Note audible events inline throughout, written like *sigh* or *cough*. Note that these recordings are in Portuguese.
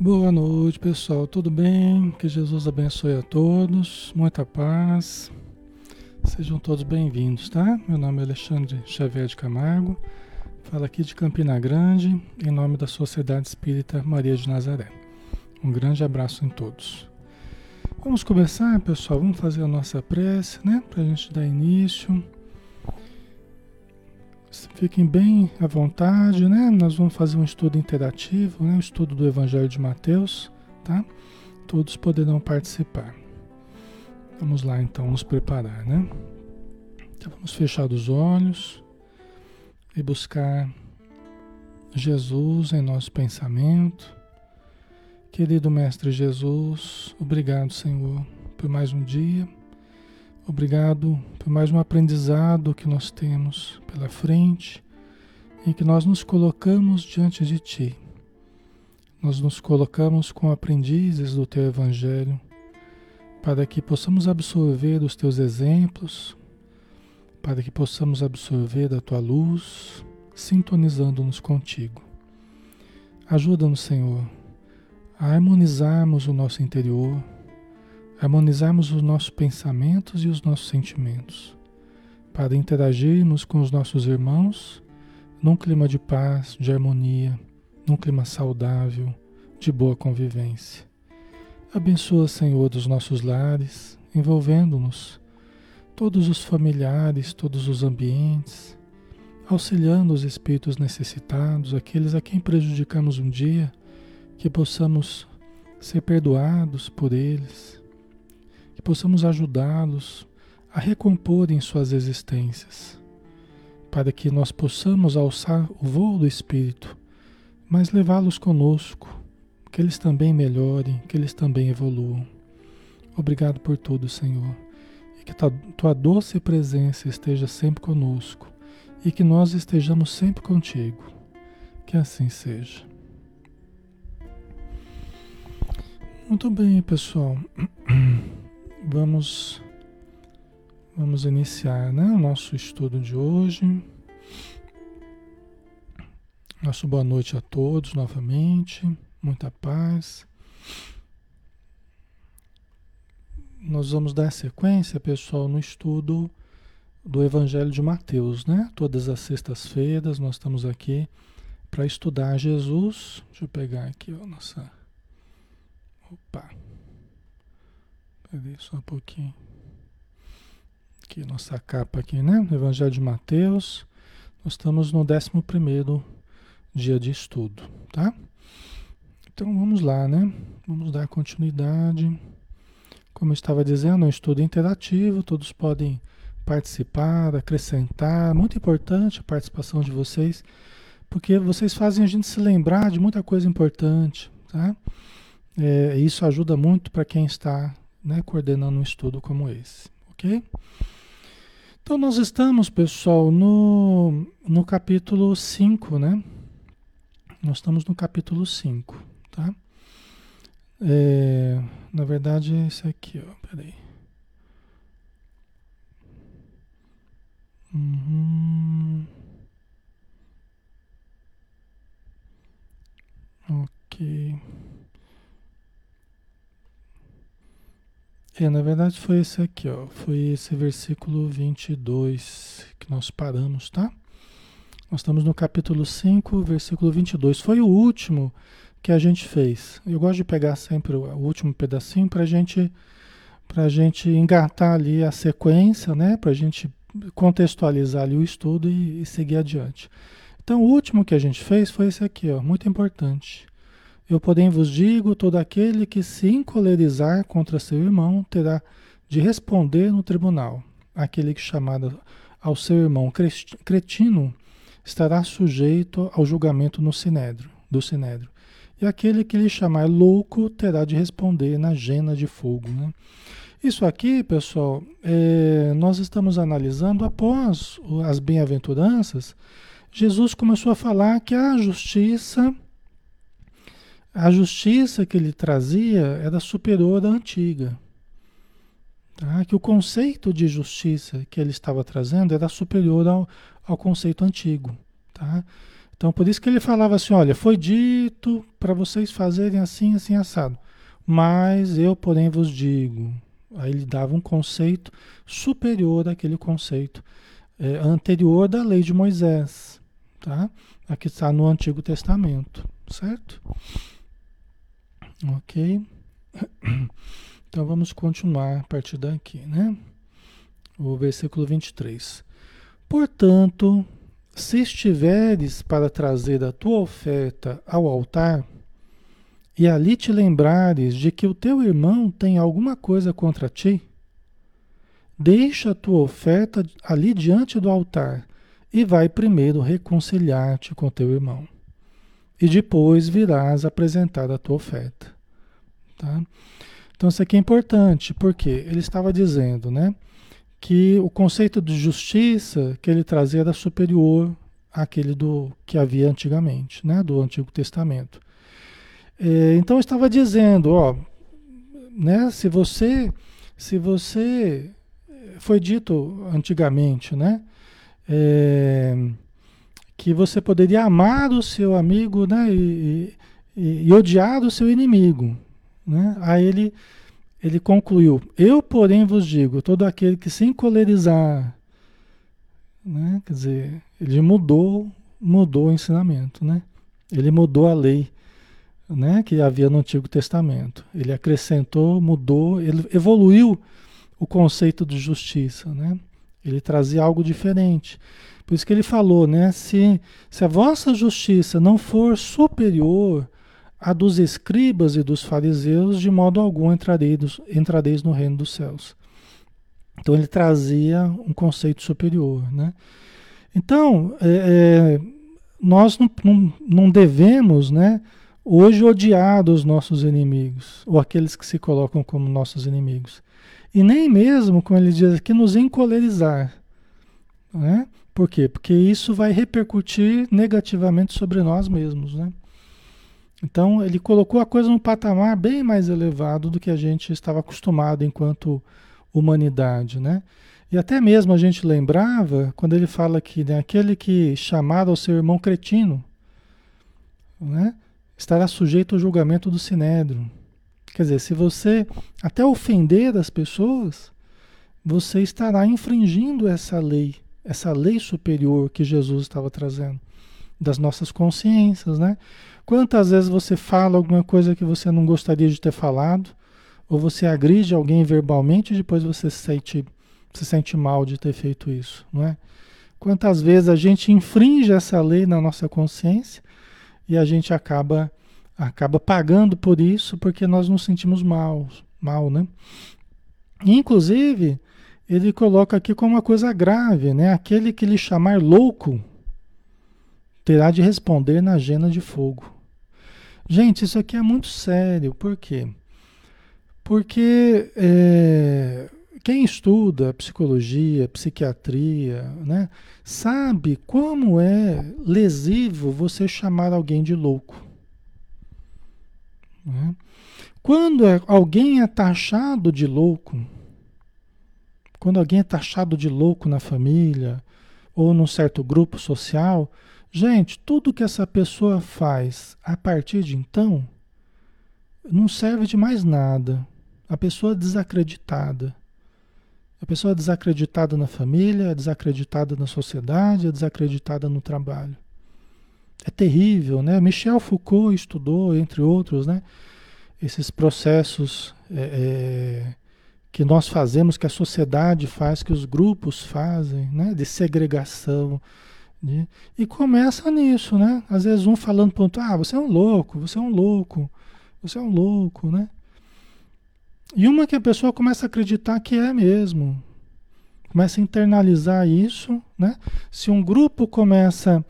Boa noite, pessoal. Tudo bem? Que Jesus abençoe a todos. Muita paz. Sejam todos bem-vindos, tá? Meu nome é Alexandre Xavier de Camargo. Falo aqui de Campina Grande, em nome da Sociedade Espírita Maria de Nazaré. Um grande abraço em todos. Vamos começar, pessoal. Vamos fazer a nossa prece, né? Para a gente dar início. Fiquem bem à vontade, né? Nós vamos fazer um estudo interativo, né? Um estudo do Evangelho de Mateus, tá? Todos poderão participar. Vamos lá então nos preparar, né? Então vamos fechar os olhos e buscar Jesus em nosso pensamento. Querido Mestre Jesus, obrigado, Senhor, por mais um dia Obrigado por mais um aprendizado que nós temos pela frente, em que nós nos colocamos diante de Ti. Nós nos colocamos como aprendizes do Teu Evangelho, para que possamos absorver os Teus exemplos, para que possamos absorver a Tua luz, sintonizando-nos contigo. Ajuda-nos, Senhor, a harmonizarmos o nosso interior harmonizarmos os nossos pensamentos e os nossos sentimentos, para interagirmos com os nossos irmãos num clima de paz, de harmonia, num clima saudável, de boa convivência. Abençoa, Senhor, dos nossos lares, envolvendo-nos, todos os familiares, todos os ambientes, auxiliando os espíritos necessitados, aqueles a quem prejudicamos um dia, que possamos ser perdoados por eles possamos ajudá-los a recomporem suas existências, para que nós possamos alçar o voo do Espírito, mas levá-los conosco, que eles também melhorem, que eles também evoluam. Obrigado por tudo, Senhor, e que tua, doce presença esteja sempre conosco e que nós estejamos sempre contigo. Que assim seja. Muito bem, pessoal. *clears throat* Vamos vamos iniciar, né, o nosso estudo de hoje. Nosso boa noite a todos novamente, muita paz. Nós vamos dar sequência, pessoal, no estudo do Evangelho de Mateus, né? Todas as sextas-feiras nós estamos aqui para estudar Jesus. Deixa eu pegar aqui, ó, nossa. Opa. Cadê só um pouquinho? Aqui, nossa capa aqui, né? Evangelho de Mateus. Nós estamos no 11 dia de estudo, tá? Então vamos lá, né? Vamos dar continuidade. Como eu estava dizendo, é um estudo interativo, todos podem participar, acrescentar. Muito importante a participação de vocês, porque vocês fazem a gente se lembrar de muita coisa importante, tá? É, isso ajuda muito para quem está né, coordenando um estudo como esse, ok? Então nós estamos, pessoal, no, no capítulo 5, né? Nós estamos no capítulo 5, tá? É, na verdade é esse aqui, ó, peraí. Uhum. Ok. É, na verdade foi esse aqui, ó. Foi esse versículo 22 que nós paramos, tá? Nós estamos no capítulo 5, versículo 22. Foi o último que a gente fez. Eu gosto de pegar sempre o último pedacinho para gente, a gente engatar ali a sequência, né? Para a gente contextualizar ali o estudo e, e seguir adiante. Então, o último que a gente fez foi esse aqui, ó, muito importante. Eu, porém, vos digo: todo aquele que se encolerizar contra seu irmão terá de responder no tribunal. Aquele que chamar ao seu irmão cretino estará sujeito ao julgamento no sinédrio, do sinédrio. E aquele que lhe chamar louco terá de responder na gena de fogo. Né? Isso aqui, pessoal, é, nós estamos analisando após as bem-aventuranças. Jesus começou a falar que a justiça a justiça que ele trazia era superior à antiga. Tá? Que o conceito de justiça que ele estava trazendo era superior ao, ao conceito antigo. Tá? Então, por isso que ele falava assim: olha, foi dito para vocês fazerem assim, assim, assado. Mas eu, porém, vos digo. Aí ele dava um conceito superior àquele conceito é, anterior da lei de Moisés. Tá? Aqui está no Antigo Testamento, certo? Ok. Então vamos continuar a partir daqui, né? O versículo 23. Portanto, se estiveres para trazer a tua oferta ao altar, e ali te lembrares de que o teu irmão tem alguma coisa contra ti, deixa a tua oferta ali diante do altar e vai primeiro reconciliar-te com teu irmão. E depois virás apresentar a tua oferta. Tá? Então isso aqui é importante, porque ele estava dizendo, né? que o conceito de justiça que ele trazia era superior àquele do que havia antigamente, né, do Antigo Testamento. É, então estava dizendo, ó, né, se você, se você foi dito antigamente, né, é, que você poderia amar o seu amigo, né, e, e, e odiar o seu inimigo, né? Aí ele ele concluiu: Eu, porém, vos digo: todo aquele que se encolerizar, né? quer dizer, ele mudou, mudou o ensinamento, né? Ele mudou a lei, né? Que havia no Antigo Testamento. Ele acrescentou, mudou, ele evoluiu o conceito de justiça, né? Ele trazia algo diferente. Por isso que ele falou, né? Se, se a vossa justiça não for superior a dos escribas e dos fariseus, de modo algum entrareis, entrareis no reino dos céus. Então ele trazia um conceito superior. Né? Então, é, é, nós não, não, não, devemos né, hoje odiar os nossos inimigos, ou aqueles que se colocam como nossos inimigos. E nem mesmo, como ele diz aqui, nos encolerizar. Né? Por quê? Porque isso vai repercutir negativamente sobre nós mesmos. Né? Então ele colocou a coisa num patamar bem mais elevado do que a gente estava acostumado enquanto humanidade, né? E até mesmo a gente lembrava quando ele fala que né, aquele que chamar ao seu irmão cretino, né, estará sujeito ao julgamento do sinédrio. Quer dizer, se você até ofender as pessoas, você estará infringindo essa lei, essa lei superior que Jesus estava trazendo das nossas consciências, né? Quantas vezes você fala alguma coisa que você não gostaria de ter falado, ou você agride alguém verbalmente e depois você se sente, se sente mal de ter feito isso, não é? Quantas vezes a gente infringe essa lei na nossa consciência e a gente acaba acaba pagando por isso porque nós nos sentimos mal, mal, né? Inclusive, ele coloca aqui como uma coisa grave, né? Aquele que lhe chamar louco terá de responder na jena de fogo. Gente, isso aqui é muito sério. Por quê? Porque é, quem estuda psicologia, psiquiatria, né, sabe como é lesivo você chamar alguém de louco. Né? Quando é, alguém é taxado de louco, quando alguém é taxado de louco na família ou num certo grupo social, Gente, tudo que essa pessoa faz a partir de então não serve de mais nada. A pessoa desacreditada. A pessoa desacreditada na família, desacreditada na sociedade, desacreditada no trabalho. É terrível, né? Michel Foucault estudou, entre outros, né? Esses processos é, é, que nós fazemos, que a sociedade faz, que os grupos fazem, né? De segregação, né? E começa nisso, né? Às vezes um falando para ah, você é um louco, você é um louco, você é um louco, né? E uma que a pessoa começa a acreditar que é mesmo. Começa a internalizar isso, né? Se um grupo começa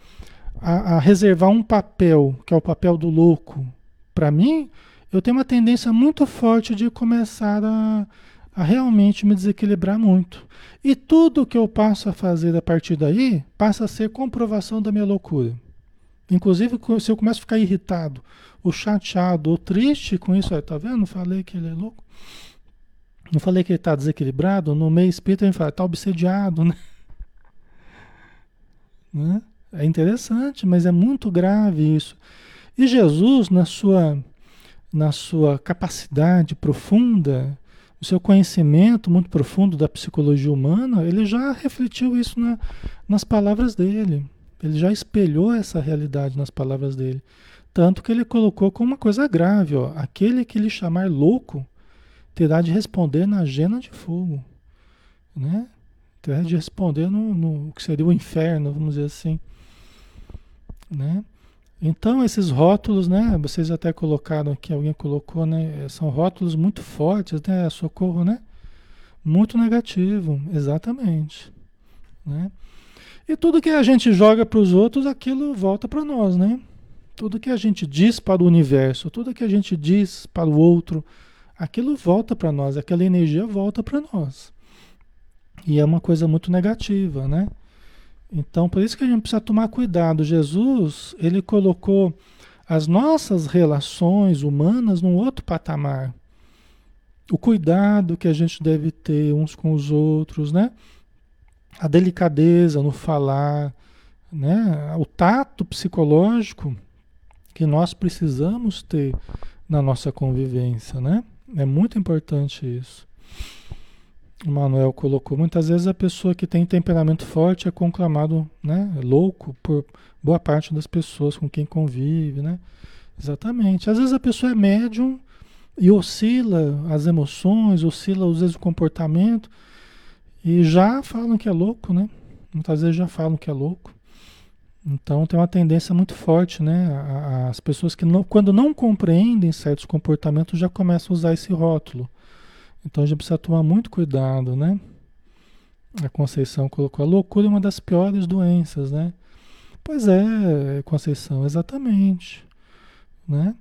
a, a reservar um papel, que é o papel do louco, para mim, eu tenho uma tendência muito forte de começar a, a realmente me desequilibrar muito. E tudo que eu passo a fazer a partir daí passa a ser comprovação da minha loucura. Inclusive, se eu começo a ficar irritado, ou chateado, ou triste com isso, tá vendo? Falei que ele é louco? Não falei que ele está desequilibrado? No meio espírita a gente fala, está obsediado, né? *laughs* né? É interessante, mas é muito grave isso. E Jesus, na sua, na sua capacidade profunda, o seu conhecimento muito profundo da psicologia humana, ele já refletiu isso na, nas palavras dele. Ele já espelhou essa realidade nas palavras dele. Tanto que ele colocou como uma coisa grave: ó, aquele que lhe chamar louco terá de responder na jena de fogo. Né? Terá de responder no, no que seria o inferno, vamos dizer assim. Né? Então, esses rótulos, né? Vocês até colocaram aqui, alguém colocou, né? São rótulos muito fortes, né? Socorro, né? Muito negativo, exatamente. Né? E tudo que a gente joga para os outros, aquilo volta para nós, né? Tudo que a gente diz para o universo, tudo que a gente diz para o outro, aquilo volta para nós, aquela energia volta para nós. E é uma coisa muito negativa, né? Então, por isso que a gente precisa tomar cuidado. Jesus, ele colocou as nossas relações humanas num outro patamar. O cuidado que a gente deve ter uns com os outros, né? A delicadeza no falar, né? O tato psicológico que nós precisamos ter na nossa convivência, né? É muito importante isso o Manuel colocou, muitas vezes a pessoa que tem temperamento forte é conclamado, né, louco por boa parte das pessoas com quem convive, né? Exatamente. Às vezes a pessoa é médium e oscila as emoções, oscila às vezes o comportamento e já falam que é louco, né? Muitas vezes já falam que é louco. Então tem uma tendência muito forte, né? As pessoas que não, quando não compreendem certos comportamentos já começam a usar esse rótulo. Então a gente precisa tomar muito cuidado, né? A Conceição colocou a loucura é uma das piores doenças, né? Pois é, Conceição, exatamente, né?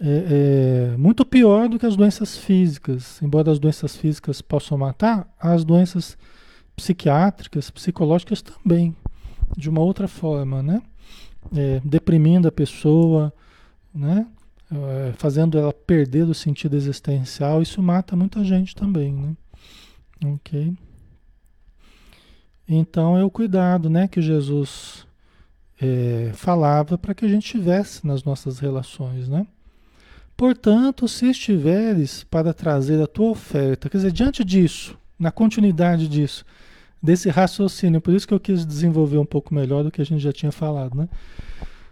É, é, muito pior do que as doenças físicas. Embora as doenças físicas possam matar, as doenças psiquiátricas, psicológicas também, de uma outra forma, né? É, deprimindo a pessoa, né? É, fazendo ela perder o sentido existencial, isso mata muita gente também, né? Ok? Então é o cuidado, né, que Jesus é, falava para que a gente tivesse nas nossas relações, né? Portanto, se estiveres para trazer a tua oferta, quer dizer, diante disso, na continuidade disso, desse raciocínio, por isso que eu quis desenvolver um pouco melhor do que a gente já tinha falado, né?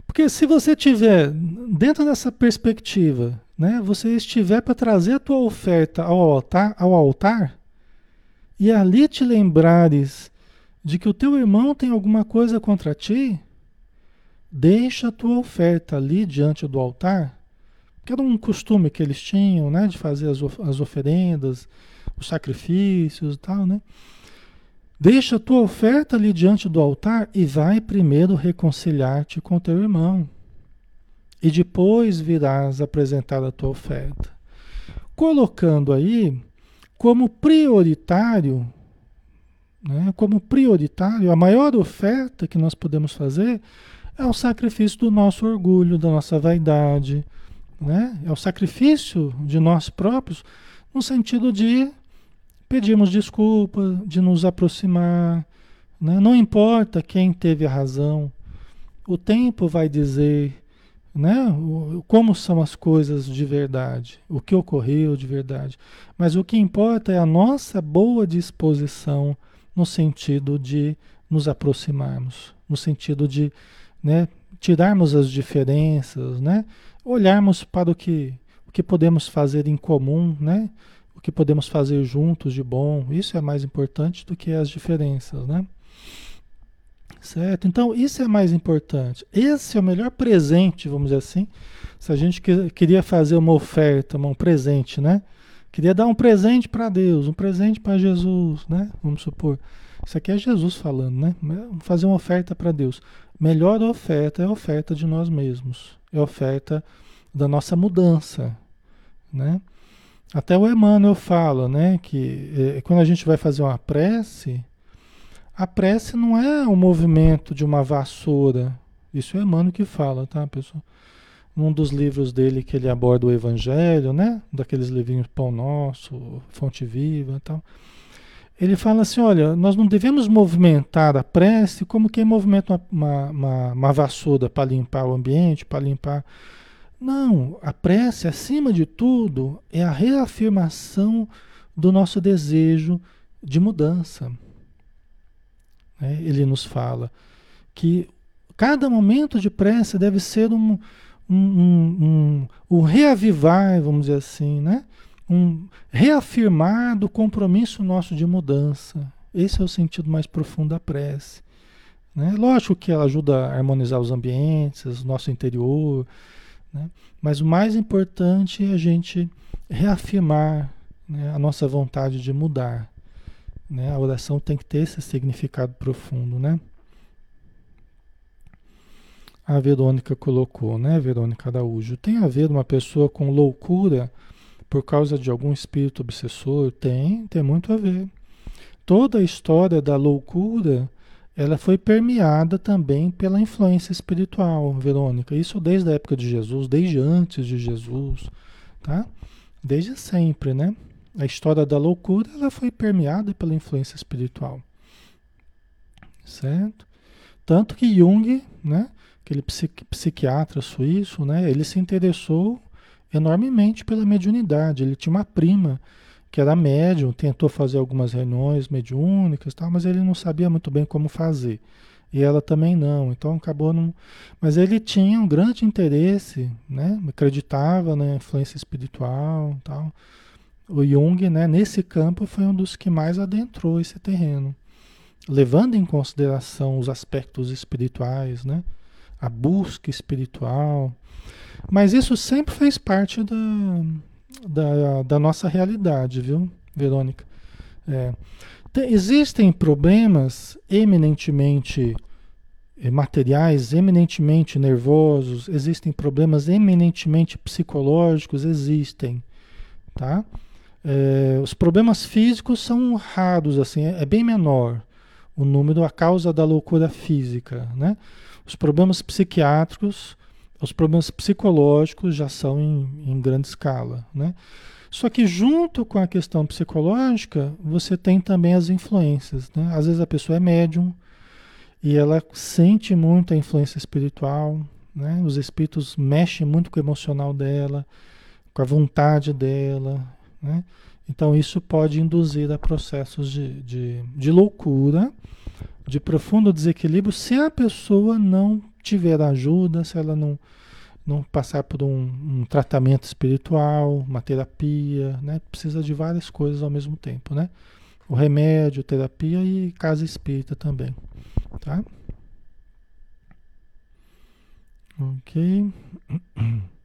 Porque se você tiver dentro dessa perspectiva, né, você estiver para trazer a tua oferta ao altar, ao altar, e ali te lembrares de que o teu irmão tem alguma coisa contra ti, deixa a tua oferta ali diante do altar, que era um costume que eles tinham, né, de fazer as, as oferendas, os sacrifícios e tal, né? Deixa a tua oferta ali diante do altar e vai primeiro reconciliar-te com teu irmão. E depois virás apresentar a tua oferta. Colocando aí como prioritário, né, como prioritário, a maior oferta que nós podemos fazer é o sacrifício do nosso orgulho, da nossa vaidade, né? É o sacrifício de nós próprios no sentido de pedimos desculpa, de nos aproximar. Né? Não importa quem teve a razão, o tempo vai dizer né? como são as coisas de verdade, o que ocorreu de verdade. Mas o que importa é a nossa boa disposição no sentido de nos aproximarmos, no sentido de né, tirarmos as diferenças, né? olharmos para o que, o que podemos fazer em comum, né? Que podemos fazer juntos de bom, isso é mais importante do que as diferenças, né? Certo? Então, isso é mais importante. Esse é o melhor presente, vamos dizer assim. Se a gente queria fazer uma oferta, um presente, né? Queria dar um presente para Deus, um presente para Jesus, né? Vamos supor. Isso aqui é Jesus falando, né? Fazer uma oferta para Deus. Melhor oferta é a oferta de nós mesmos. É a oferta da nossa mudança, né? Até o Emmanuel fala, né, que é, quando a gente vai fazer uma prece, a prece não é o movimento de uma vassoura. Isso é Emmanuel que fala, tá, pessoal? Num dos livros dele que ele aborda o Evangelho, né, daqueles livrinhos Pão Nosso, Fonte Viva e tal. ele fala assim: olha, nós não devemos movimentar a prece como quem movimenta uma, uma, uma vassoura para limpar o ambiente, para limpar. Não, a prece, acima de tudo, é a reafirmação do nosso desejo de mudança. É, ele nos fala que cada momento de prece deve ser um, um, um, um, um reavivar, vamos dizer assim, né? um reafirmar do compromisso nosso de mudança. Esse é o sentido mais profundo da prece. Né? Lógico que ela ajuda a harmonizar os ambientes, o nosso interior, né? mas o mais importante é a gente reafirmar né, a nossa vontade de mudar. Né? A oração tem que ter esse significado profundo, né? A Verônica colocou, né, Verônica Araújo, tem a ver uma pessoa com loucura por causa de algum espírito obsessor? Tem, tem muito a ver. Toda a história da loucura, ela foi permeada também pela influência espiritual, Verônica. Isso desde a época de Jesus, desde antes de Jesus, tá? Desde sempre, né? A história da loucura, ela foi permeada pela influência espiritual. Certo? Tanto que Jung, né, aquele psiquiatra suíço, né, ele se interessou enormemente pela mediunidade. Ele tinha uma prima que era médium, tentou fazer algumas reuniões mediúnicas, tal, mas ele não sabia muito bem como fazer. E ela também não, então acabou não. Mas ele tinha um grande interesse, né? Acreditava na influência espiritual, tal. O Jung, né, nesse campo, foi um dos que mais adentrou esse terreno, levando em consideração os aspectos espirituais, né? A busca espiritual, mas isso sempre fez parte da, da, da nossa realidade, viu, Verônica? É. Tem, existem problemas eminentemente eh, materiais, eminentemente nervosos, existem problemas eminentemente psicológicos, existem, tá? É, os problemas físicos são raros, assim, é, é bem menor o número, a causa da loucura física, né? Os problemas psiquiátricos os problemas psicológicos já são em, em grande escala, né? Só que junto com a questão psicológica, você tem também as influências, né? Às vezes a pessoa é médium e ela sente muito a influência espiritual, né? Os espíritos mexem muito com o emocional dela, com a vontade dela, né? Então isso pode induzir a processos de, de, de loucura, de profundo desequilíbrio, se a pessoa não tiver ajuda, se ela não, não passar por um, um, tratamento espiritual, uma terapia, né? Precisa de várias coisas ao mesmo tempo, né? O remédio, terapia e casa espírita também, tá? Ok. *clears throat*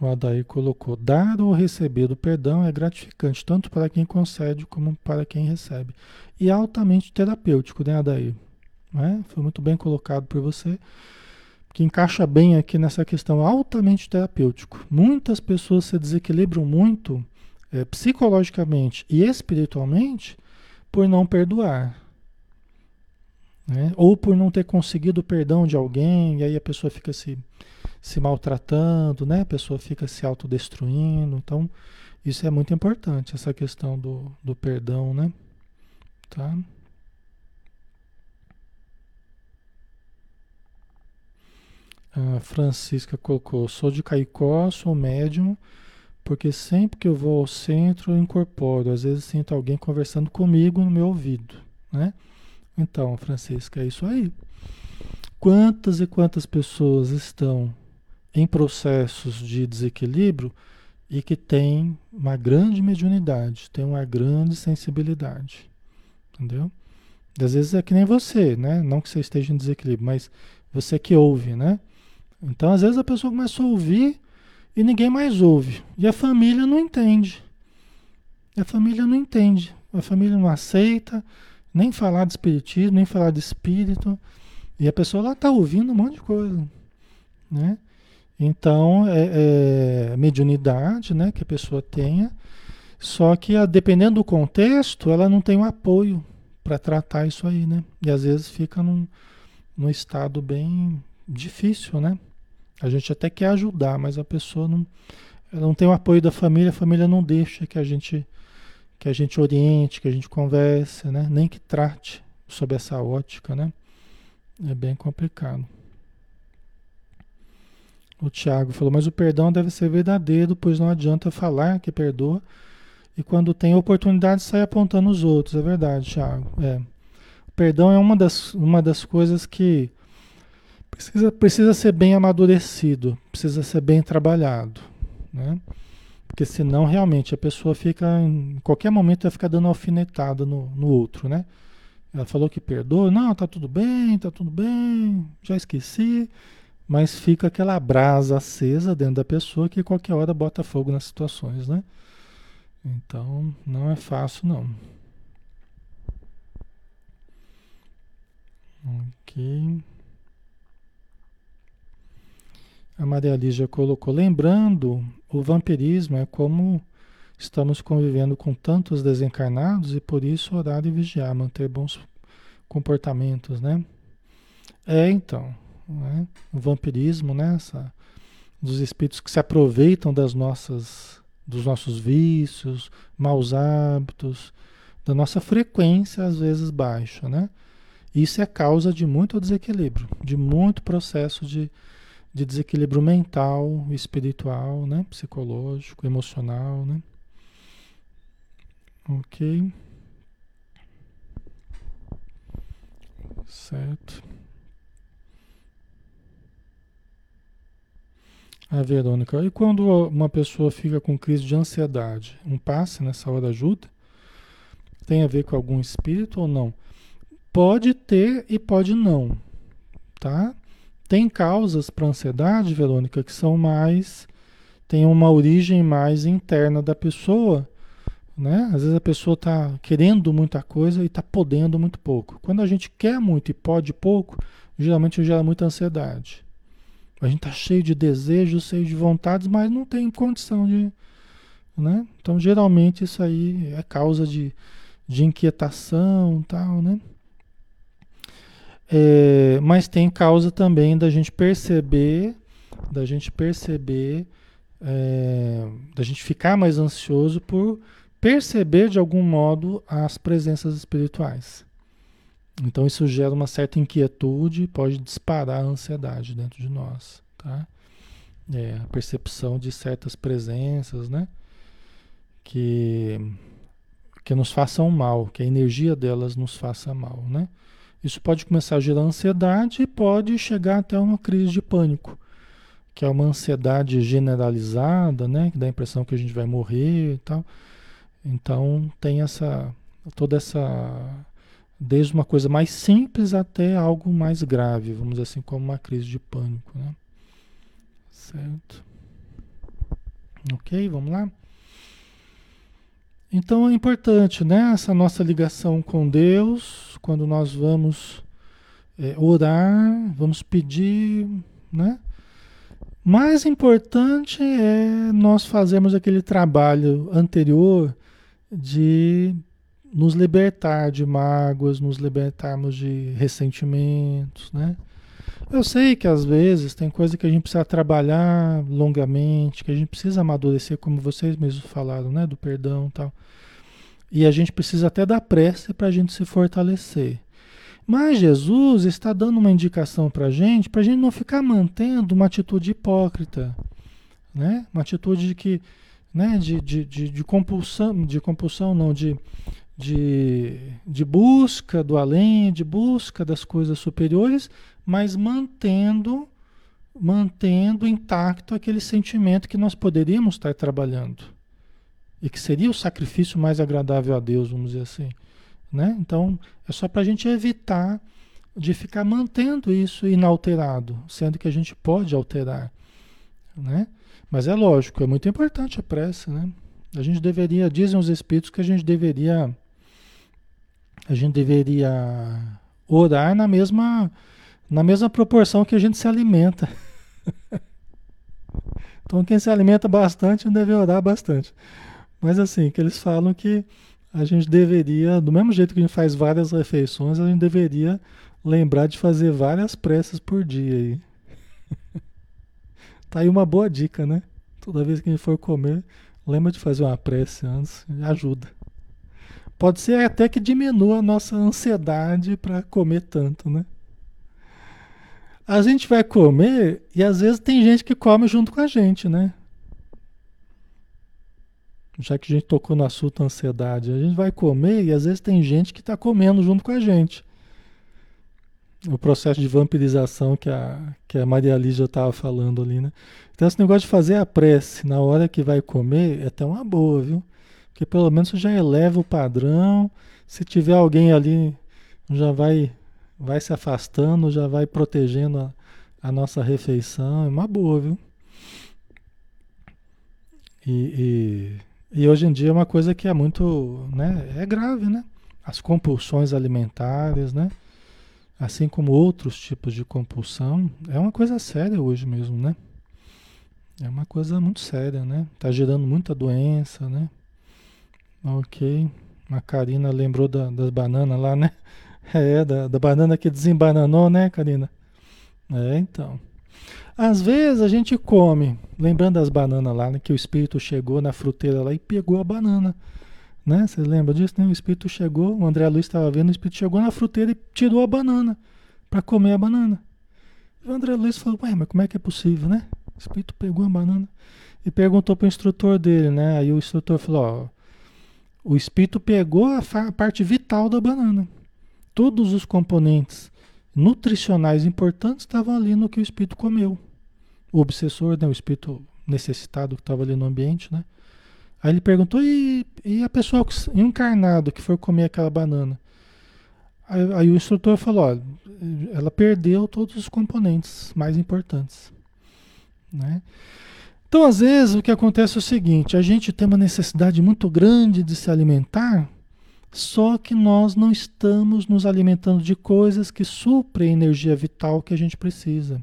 O Adair colocou: dar ou receber o perdão é gratificante, tanto para quem concede como para quem recebe. E altamente terapêutico, né, Adair? É? Foi muito bem colocado por você, que encaixa bem aqui nessa questão altamente terapêutico. Muitas pessoas se desequilibram muito é, psicologicamente e espiritualmente por não perdoar. Né? Ou por não ter conseguido o perdão de alguém, e aí a pessoa fica se se maltratando, né? A pessoa fica se autodestruindo. Então, isso é muito importante, essa questão do, do perdão, né? Tá? A Francisca colocou: sou de Caicó, sou médium, porque sempre que eu vou ao centro eu incorporo. Às vezes sinto alguém conversando comigo no meu ouvido, né? Então, Francisca, é isso aí. Quantas e quantas pessoas estão em processos de desequilíbrio e que tem uma grande mediunidade, tem uma grande sensibilidade. Entendeu? E às vezes é que nem você, né? Não que você esteja em desequilíbrio, mas você que ouve, né? Então, às vezes a pessoa começa a ouvir e ninguém mais ouve. E a família não entende. A família não entende. A família não aceita nem falar de espiritismo, nem falar de espírito. E a pessoa lá está ouvindo um monte de coisa, né? Então, é, é mediunidade né, que a pessoa tenha, só que a, dependendo do contexto, ela não tem um apoio para tratar isso aí, né? E às vezes fica num, num estado bem difícil, né? A gente até quer ajudar, mas a pessoa não, não tem o apoio da família, a família não deixa que a gente que a gente oriente, que a gente converse, né? Nem que trate sob essa ótica, né? É bem complicado. O Tiago falou, mas o perdão deve ser verdadeiro, pois não adianta falar que perdoa e quando tem oportunidade sai apontando os outros. É verdade, Tiago. É. O perdão é uma das, uma das coisas que precisa, precisa ser bem amadurecido, precisa ser bem trabalhado, né? Porque senão realmente a pessoa fica, em qualquer momento vai ficar dando alfinetada no, no outro, né? Ela falou que perdoa, não, tá tudo bem, tá tudo bem, já esqueci, mas fica aquela brasa acesa dentro da pessoa que qualquer hora bota fogo nas situações, né? Então, não é fácil não. Ok. A Maria Lígia colocou, lembrando, o vampirismo é como estamos convivendo com tantos desencarnados e por isso orar e vigiar, manter bons comportamentos, né? É, então, né? o vampirismo, né? Essa, dos espíritos que se aproveitam das nossas, dos nossos vícios, maus hábitos, da nossa frequência às vezes baixa, né? Isso é causa de muito desequilíbrio, de muito processo de, de desequilíbrio mental, espiritual, né? psicológico, emocional, né? Ok. Certo. A Verônica, e quando uma pessoa fica com crise de ansiedade, um passe nessa hora ajuda? Tem a ver com algum espírito ou não? Pode ter e pode não, tá? Tem causas para ansiedade, Verônica, que são mais tem uma origem mais interna da pessoa né? Às vezes a pessoa está querendo muita coisa e está podendo muito pouco. Quando a gente quer muito e pode pouco, geralmente gera muita ansiedade. A gente está cheio de desejos, cheio de vontades, mas não tem condição de. Né? Então, geralmente, isso aí é causa de, de inquietação tal, né? É, mas tem causa também da gente perceber, da gente perceber, é, da gente ficar mais ansioso por perceber de algum modo as presenças espirituais. Então isso gera uma certa inquietude e pode disparar a ansiedade dentro de nós, tá? É, a percepção de certas presenças, né? Que, que nos façam mal, que a energia delas nos faça mal, né? Isso pode começar a gerar ansiedade e pode chegar até uma crise de pânico, que é uma ansiedade generalizada, né? Que dá a impressão que a gente vai morrer e tal. Então tem essa toda essa desde uma coisa mais simples até algo mais grave, vamos dizer assim, como uma crise de pânico, né? Certo? Ok, vamos lá? Então é importante, né? Essa nossa ligação com Deus, quando nós vamos é, orar, vamos pedir, né? Mais importante é nós fazermos aquele trabalho anterior de nos libertar de mágoas, nos libertarmos de ressentimentos, né? Eu sei que às vezes tem coisa que a gente precisa trabalhar longamente, que a gente precisa amadurecer, como vocês mesmos falaram, né? Do perdão e tal. E a gente precisa até da prece para a gente se fortalecer. Mas Jesus está dando uma indicação para a gente, para a gente não ficar mantendo uma atitude hipócrita, né? Uma atitude de que né, de, de, de, de, compulsão, de compulsão não, de, de, de busca do além, de busca das coisas superiores, mas mantendo, mantendo intacto aquele sentimento que nós poderíamos estar trabalhando e que seria o sacrifício mais agradável a Deus, vamos dizer assim. Né? Então, é só para a gente evitar de ficar mantendo isso inalterado, sendo que a gente pode alterar. Né? Mas é lógico, é muito importante a prece, né? A gente deveria, dizem os espíritos que a gente deveria a gente deveria orar na mesma na mesma proporção que a gente se alimenta. *laughs* então quem se alimenta bastante deve orar bastante. Mas assim, que eles falam que a gente deveria, do mesmo jeito que a gente faz várias refeições, a gente deveria lembrar de fazer várias preces por dia aí. *laughs* Tá aí uma boa dica, né? Toda vez que a gente for comer, lembra de fazer uma prece antes, ajuda. Pode ser até que diminua a nossa ansiedade para comer tanto, né? A gente vai comer e às vezes tem gente que come junto com a gente, né? Já que a gente tocou no assunto ansiedade, a gente vai comer e às vezes tem gente que está comendo junto com a gente. O processo de vampirização que a, que a Maria Lígia estava falando ali, né? Então esse negócio de fazer a prece na hora que vai comer é até uma boa, viu? Porque pelo menos já eleva o padrão. Se tiver alguém ali, já vai, vai se afastando, já vai protegendo a, a nossa refeição. É uma boa, viu? E, e, e, hoje em dia é uma coisa que é muito, né? É grave, né? As compulsões alimentares, né? Assim como outros tipos de compulsão, é uma coisa séria hoje mesmo, né? É uma coisa muito séria, né? Tá gerando muita doença, né? Ok. A Karina lembrou da, das bananas lá, né? *laughs* É, da, da banana que desembananou, né, Karina? É, então. Às vezes a gente come, lembrando das bananas lá, né, que o espírito chegou na fruteira lá e pegou a banana. Né? Vocês lembram disso? Né? O espírito chegou, o André Luiz estava vendo, o espírito chegou na fruteira e tirou a banana para comer a banana. E o André Luiz falou: Ué, mas como é que é possível, né? O espírito pegou a banana e perguntou para o instrutor dele, né? Aí o instrutor falou: Ó o espírito pegou a, parte vital da banana. Todos os componentes nutricionais importantes estavam ali no que o espírito comeu. O obsessor, né, o espírito necessitado que estava ali no ambiente, né? Aí ele perguntou, e, e a pessoa encarnada que for comer aquela banana? Aí, aí, o instrutor falou, ó, ela perdeu todos os componentes mais importantes, né? Então, às vezes, o que acontece é o seguinte: a gente tem uma necessidade muito grande de se alimentar, só que nós não estamos nos alimentando de coisas que suprem a energia vital que a gente precisa.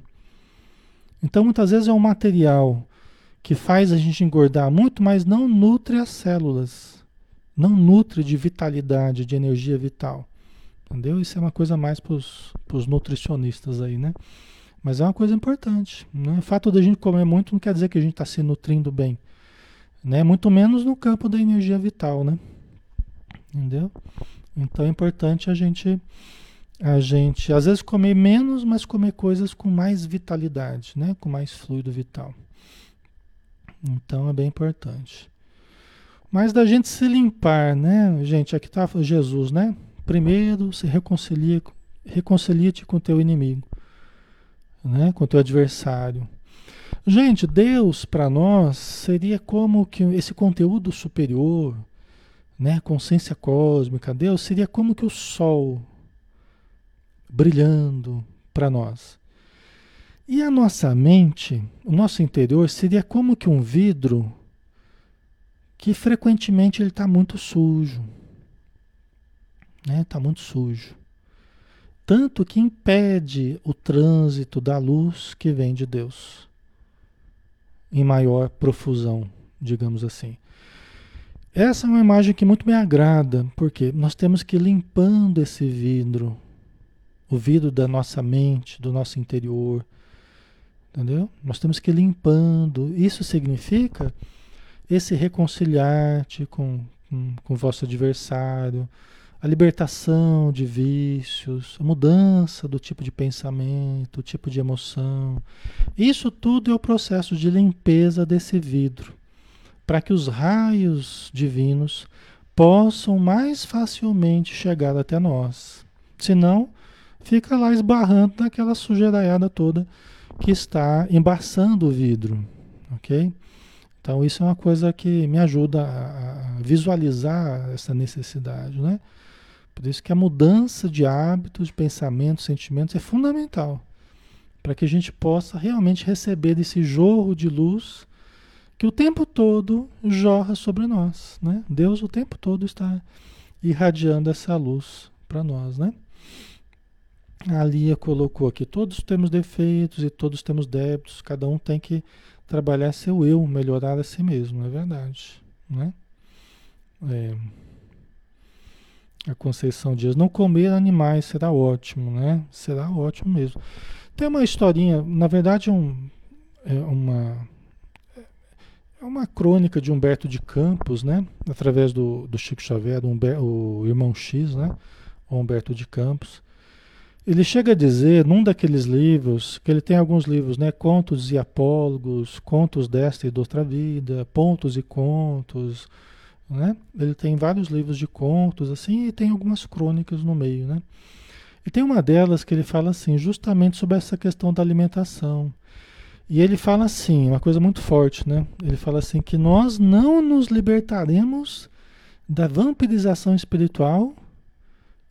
Então, muitas vezes é um material que faz a gente engordar muito, mas não nutre as células, não nutre de vitalidade, de energia vital. Entendeu? Isso é uma coisa mais para os nutricionistas aí, né? Mas é uma coisa importante. Né? O fato de a gente comer muito não quer dizer que a gente está se nutrindo bem. Né? Muito menos no campo da energia vital, né? Entendeu? Então é importante a gente, a gente, às vezes comer menos, mas comer coisas com mais vitalidade, né? Com mais fluido vital. Então é bem importante. Mas da gente se limpar, né? Gente, aqui está Jesus, né? Primeiro se reconcilia, reconcilia-te com teu inimigo né, com o teu adversário. Gente, Deus para nós seria como que esse conteúdo superior, né, consciência cósmica, Deus seria como que o sol brilhando para nós. E a nossa mente, o nosso interior seria como que um vidro que frequentemente ele está muito sujo, né? Está muito sujo tanto que impede o trânsito da luz que vem de Deus em maior profusão, digamos assim. Essa é uma imagem que muito me agrada, porque nós temos que ir limpando esse vidro, o vidro da nossa mente, do nosso interior, entendeu? Nós temos que ir limpando. Isso significa esse reconciliar-te com, com, com o vosso adversário, a libertação de vícios, a mudança do tipo de pensamento, o tipo de emoção. Isso tudo é o processo de limpeza desse vidro, para que os raios divinos possam mais facilmente chegar até nós. Senão, fica lá esbarrando naquela sujeiraiada toda que está embaçando o vidro, ok? Então isso é uma coisa que me ajuda a visualizar essa necessidade, né? Por isso que a mudança de hábitos, de pensamentos, sentimentos é fundamental para que a gente possa realmente receber esse jorro de luz que o tempo todo jorra sobre nós, né? Deus o tempo todo está irradiando essa luz para nós, né? A Lia colocou aqui, todos temos defeitos e todos temos débitos, cada um tem que trabalhar seu eu, melhorar a si mesmo, é verdade, né? É. A Conceição diz: não comer animais será ótimo, né? Será ótimo mesmo. Tem uma historinha, na verdade, um, é uma, uma crônica de Humberto de Campos, né? Através do, do Chico Xavier, do Humber, o irmão X, né? O Humberto de Campos. Ele chega a dizer, num daqueles livros, que ele tem alguns livros, né? Contos e Apólogos, Contos desta e de outra vida, Pontos e Contos, né? Ele tem vários livros de contos, assim, e tem algumas crônicas no meio, né? E tem uma delas que ele fala assim, justamente sobre essa questão da alimentação. E ele fala assim, uma coisa muito forte, né? Ele fala assim que nós não nos libertaremos da vampirização espiritual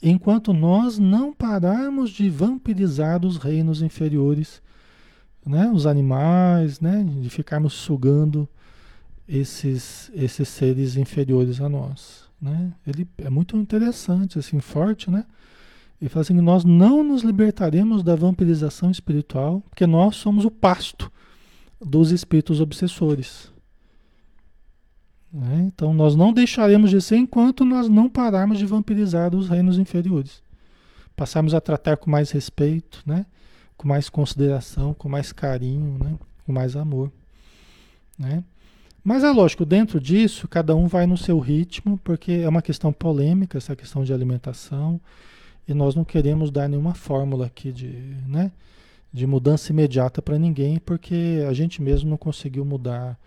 enquanto nós não pararmos de vampirizar os reinos inferiores, né? Os animais, né? De ficarmos sugando esses esses seres inferiores a nós, né? Ele é muito interessante, assim, forte, né? E fala assim: nós não nos libertaremos da vampirização espiritual, porque nós somos o pasto dos espíritos obsessores. Né? Então, nós não deixaremos de ser enquanto nós não pararmos de vampirizar os reinos inferiores. Passarmos a tratar com mais respeito, né? com mais consideração, com mais carinho, né? com mais amor. Né? Mas é lógico, dentro disso, cada um vai no seu ritmo, porque é uma questão polêmica essa questão de alimentação. E nós não queremos dar nenhuma fórmula aqui de, né, de mudança imediata para ninguém, porque a gente mesmo não conseguiu mudar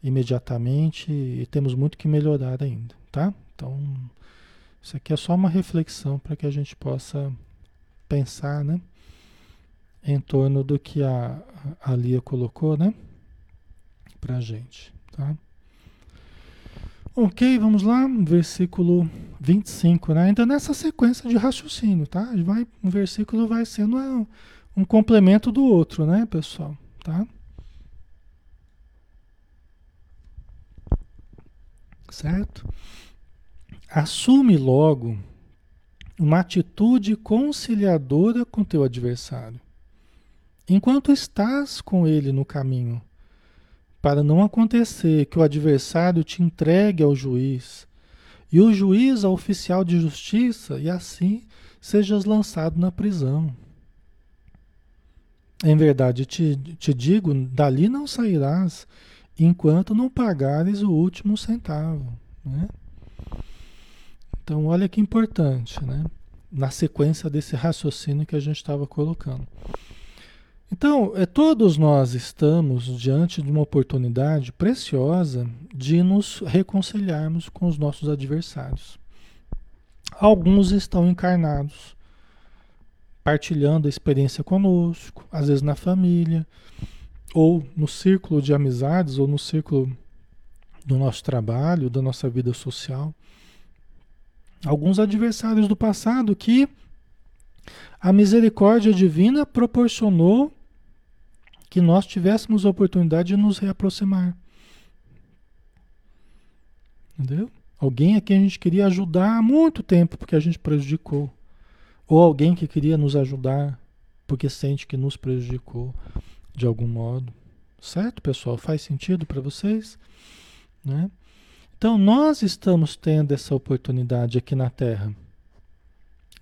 imediatamente e temos muito que melhorar ainda, tá? Então, isso aqui é só uma reflexão para que a gente possa pensar, né, em torno do que a, a Lia colocou, né, para a gente, tá? Ok, vamos lá, versículo 25, né? Ainda nessa sequência de raciocínio, tá? Vai, um versículo vai sendo um, um complemento do outro, né, pessoal? Tá? Certo? Assume logo uma atitude conciliadora com teu adversário, enquanto estás com ele no caminho para não acontecer que o adversário te entregue ao juiz e o juiz ao oficial de justiça e assim sejas lançado na prisão. Em verdade te, te digo, dali não sairás enquanto não pagares o último centavo. Né? Então, olha que importante, né? na sequência desse raciocínio que a gente estava colocando. Então, é, todos nós estamos diante de uma oportunidade preciosa de nos reconciliarmos com os nossos adversários. Alguns estão encarnados, partilhando a experiência conosco, às vezes na família, ou no círculo de amizades, ou no círculo do nosso trabalho, da nossa vida social. Alguns adversários do passado que a misericórdia divina proporcionou que nós tivéssemos a oportunidade de nos reaproximar. Entendeu? Alguém a quem a gente queria ajudar há muito tempo porque a gente prejudicou. Ou alguém que queria nos ajudar porque sente que nos prejudicou de algum modo. Certo, pessoal? Faz sentido para vocês? Né? Então, nós estamos tendo essa oportunidade aqui na Terra.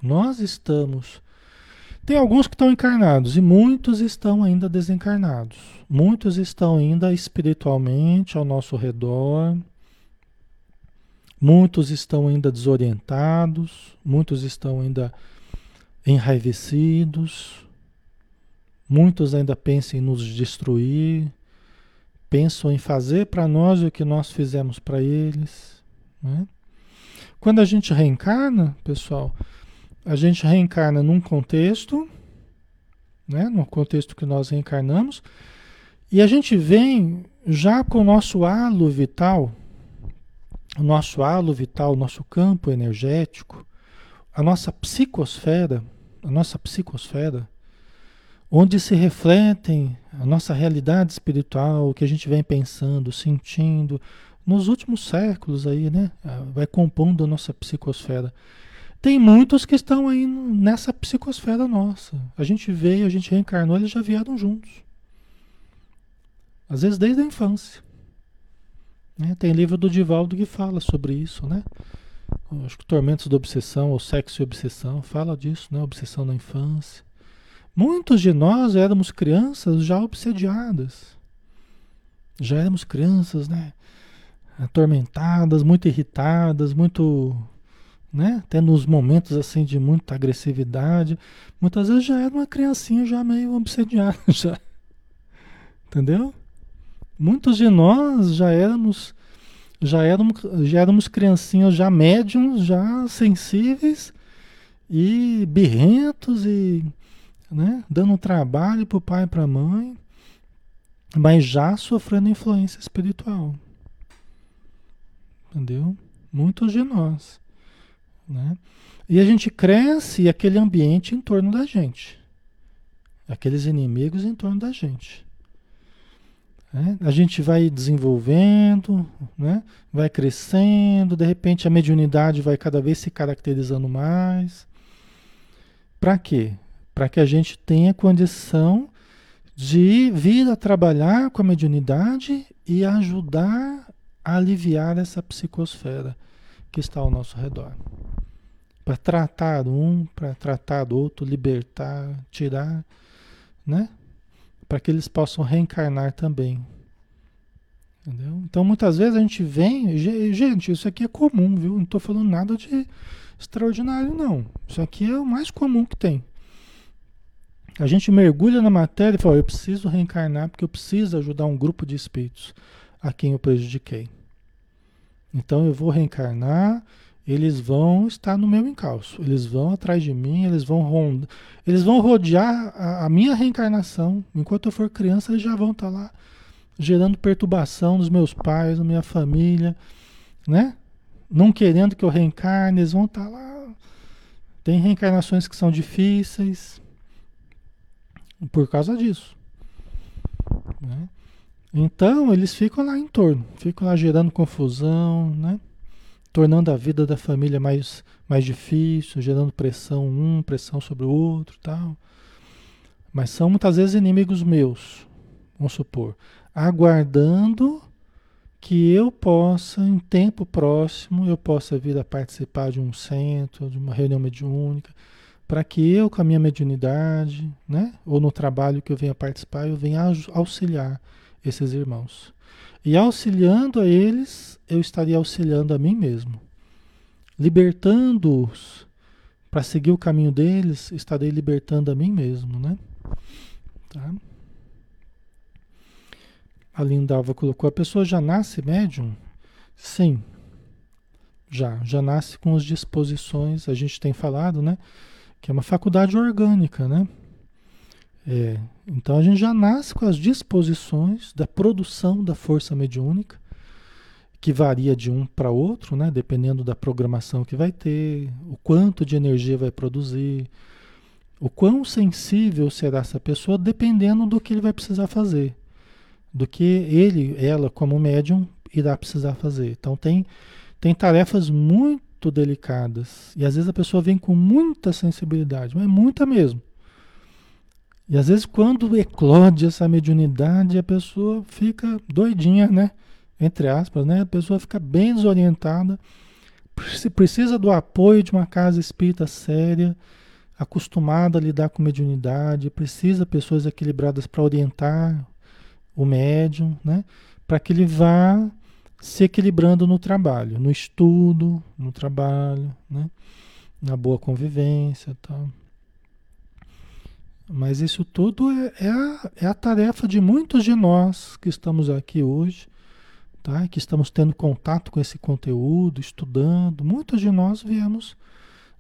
Nós estamos tem alguns que estão encarnados e muitos estão ainda desencarnados. Muitos estão ainda espiritualmente ao nosso redor. Muitos estão ainda desorientados, muitos estão ainda enraivecidos. Muitos ainda pensam em nos destruir, pensam em fazer para nós o que nós fizemos para eles. Né? Quando a gente reencarna, pessoal, a gente reencarna num contexto, né, no contexto que nós reencarnamos, e a gente vem já com o nosso halo vital, o nosso halo vital, o nosso campo energético, a nossa psicosfera, a nossa psicosfera, onde se refletem a nossa realidade espiritual, o que a gente vem pensando, sentindo, nos últimos séculos aí, né? Vai compondo a nossa psicosfera. Tem muitos que estão aí nessa psicosfera nossa. A gente veio, a gente reencarnou, eles já vieram juntos. Às vezes desde a infância. Né? Tem livro do Divaldo que fala sobre isso, né? Acho que Tormentos da Obsessão, ou Sexo e Obsessão, fala disso, né? Obsessão na infância. Muitos de nós éramos crianças já obsediadas. Já éramos crianças, né? Atormentadas, muito irritadas, muito, né? Tendo uns momentos assim de muita agressividade. Muitas vezes já era uma criancinha já meio obsediada, *laughs* já. Entendeu? Muitos de nós já éramos já éramos, já éramos criancinhas já médiums, já sensíveis e birrentos e né, dando trabalho para o pai e para a mãe, mas já sofrendo influência espiritual. Entendeu? Muitos de nós. Né? E a gente cresce aquele ambiente em torno da gente. Aqueles inimigos em torno da gente. Né? A gente vai desenvolvendo, né? vai crescendo, de repente a mediunidade vai cada vez se caracterizando mais. Para quê? Para que a gente tenha condição de vir a trabalhar com a mediunidade e ajudar a aliviar essa psicosfera que está ao nosso redor. Para tratar um, para tratar outro, libertar, tirar, né? para que eles possam reencarnar também. Entendeu? Então muitas vezes a gente vem, gente, isso aqui é comum, viu? Não estou falando nada de extraordinário, não. Isso aqui é o mais comum que tem. A gente mergulha na matéria e fala, eu preciso reencarnar porque eu preciso ajudar um grupo de espíritos a quem eu prejudiquei. Então eu vou reencarnar, eles vão estar no meu encalço, eles vão atrás de mim, eles vão rondar, eles vão rodear a, a, minha reencarnação. Enquanto eu for criança, eles já vão estar lá gerando perturbação nos meus pais, na minha família, né? Não querendo que eu reencarne, eles vão estar lá. Tem reencarnações que são difíceis por causa disso. Né? Então eles ficam lá em torno, ficam lá gerando confusão, né? Tornando a vida da família mais, mais difícil, gerando pressão um, pressão sobre o outro tal. Mas são muitas vezes inimigos meus, vamos supor, aguardando que eu possa, em tempo próximo, eu possa vir a participar de um centro, de uma reunião mediúnica, para que eu, com a minha mediunidade, né, ou no trabalho que eu venha participar, eu venha auxiliar esses irmãos. E auxiliando a eles, eu estaria auxiliando a mim mesmo. Libertando-os para seguir o caminho deles, estarei libertando a mim mesmo, né? Tá? A Lindalva colocou: a pessoa já nasce médium? Sim, já. Já nasce com as disposições, a gente tem falado, né? Que é uma faculdade orgânica, né? É, então a gente já nasce com as disposições da produção da força mediúnica, que varia de um para outro, né? dependendo da programação que vai ter, o quanto de energia vai produzir, o quão sensível será essa pessoa, dependendo do que ele vai precisar fazer, do que ele, ela, como médium, irá precisar fazer. Então tem, tem tarefas muito delicadas, e às vezes a pessoa vem com muita sensibilidade, mas muita mesmo. E às vezes quando eclode essa mediunidade, a pessoa fica doidinha, né? Entre aspas, né? A pessoa fica bem desorientada, precisa do apoio de uma casa espírita séria, acostumada a lidar com mediunidade, precisa de pessoas equilibradas para orientar o médium, né? Para que ele vá se equilibrando no trabalho, no estudo, no trabalho, né? Na boa convivência, tal. Mas isso tudo é, é, a, é a tarefa de muitos de nós que estamos aqui hoje, tá? que estamos tendo contato com esse conteúdo, estudando. Muitos de nós viemos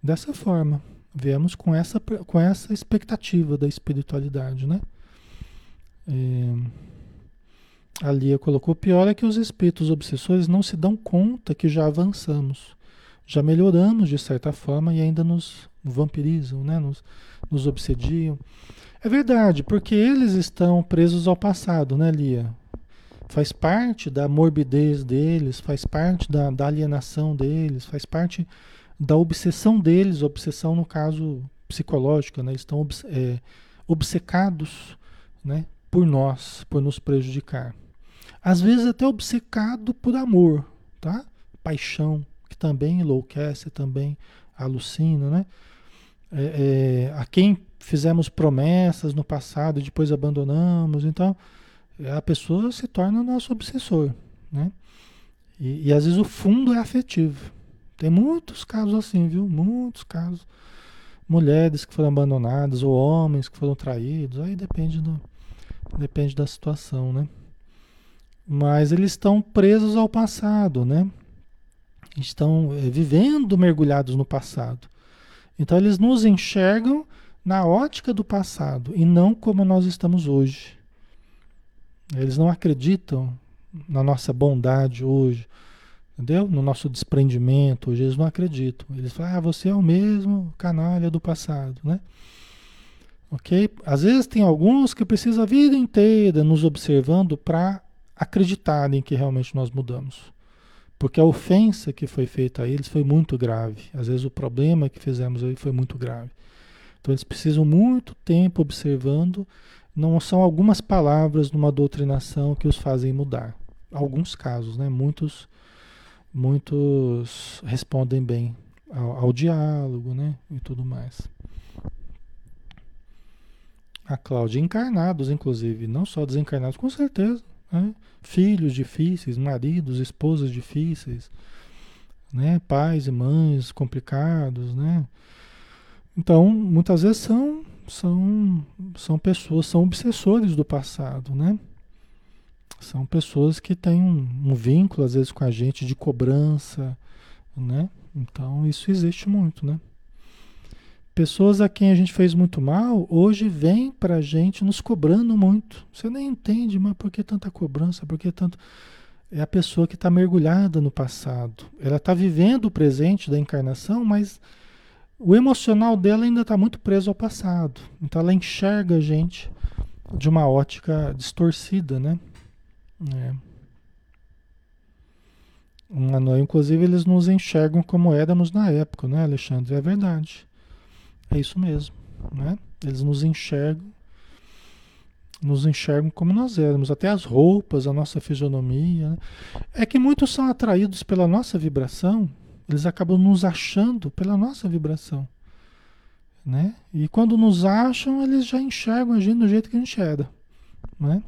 dessa forma, viemos com essa, com essa expectativa da espiritualidade. Né? É, a Lia colocou: pior é que os espíritos obsessores não se dão conta que já avançamos, já melhoramos de certa forma e ainda nos vampirizam, né? nos nos obsediam. É verdade, porque eles estão presos ao passado, né, Lia? Faz parte da morbidez deles, faz parte da, da alienação deles, faz parte da obsessão deles, obsessão no caso psicológica, né? Estão é, obcecados né, por nós, por nos prejudicar. Às vezes até obcecado por amor, tá? Paixão, que também enlouquece, também alucina, né? É, é, a quem fizemos promessas no passado e depois abandonamos. Então, a pessoa se torna nosso obsessor, né? E, e às vezes o fundo é afetivo. Tem muitos casos assim, viu? Muitos casos. Mulheres que foram abandonadas, ou homens que foram traídos, aí depende do, depende da situação, né? Mas eles estão presos ao passado, né? Estão é, vivendo mergulhados no passado. Então eles nos enxergam na ótica do passado e não como nós estamos hoje. Eles não acreditam na nossa bondade hoje, entendeu? No nosso desprendimento, hoje eles não acreditam. Eles falam, ah, você é o mesmo canalha do passado, né? Ok? Às vezes tem alguns que precisam a vida inteira nos observando para acreditarem que realmente nós mudamos. Porque a ofensa que foi feita a eles foi muito grave. Às vezes o problema que fizemos aí foi muito grave. Então eles precisam muito tempo observando não são algumas palavras numa doutrinação que os fazem mudar. Alguns casos, né? Muitos, muitos respondem bem ao, ao diálogo, né? E tudo mais. A Cláudia, encarnados, inclusive, não só desencarnados, com certeza. Né? Filhos difíceis, maridos, esposas difíceis, né? Pais e mães complicados, né? Então, muitas vezes são são, são pessoas, são obsessores do passado, né? São pessoas que têm um, um vínculo, às vezes, com a gente de cobrança, né? Então, isso existe muito, né? Pessoas a quem a gente fez muito mal, hoje vêm para a gente nos cobrando muito. Você nem entende, mas por que tanta cobrança? Por que tanto. É a pessoa que está mergulhada no passado. Ela está vivendo o presente da encarnação, mas o emocional dela ainda está muito preso ao passado. Então ela enxerga a gente de uma ótica distorcida, né? É. Inclusive, eles nos enxergam como éramos na época, né, Alexandre? É verdade. É isso mesmo, né? Eles nos enxergam, nos enxergam como nós éramos, até as roupas, a nossa fisionomia. Né? É que muitos são atraídos pela nossa vibração eles acabam nos achando pela nossa vibração. Né? E quando nos acham, eles já enxergam a gente do jeito que a gente era. Né?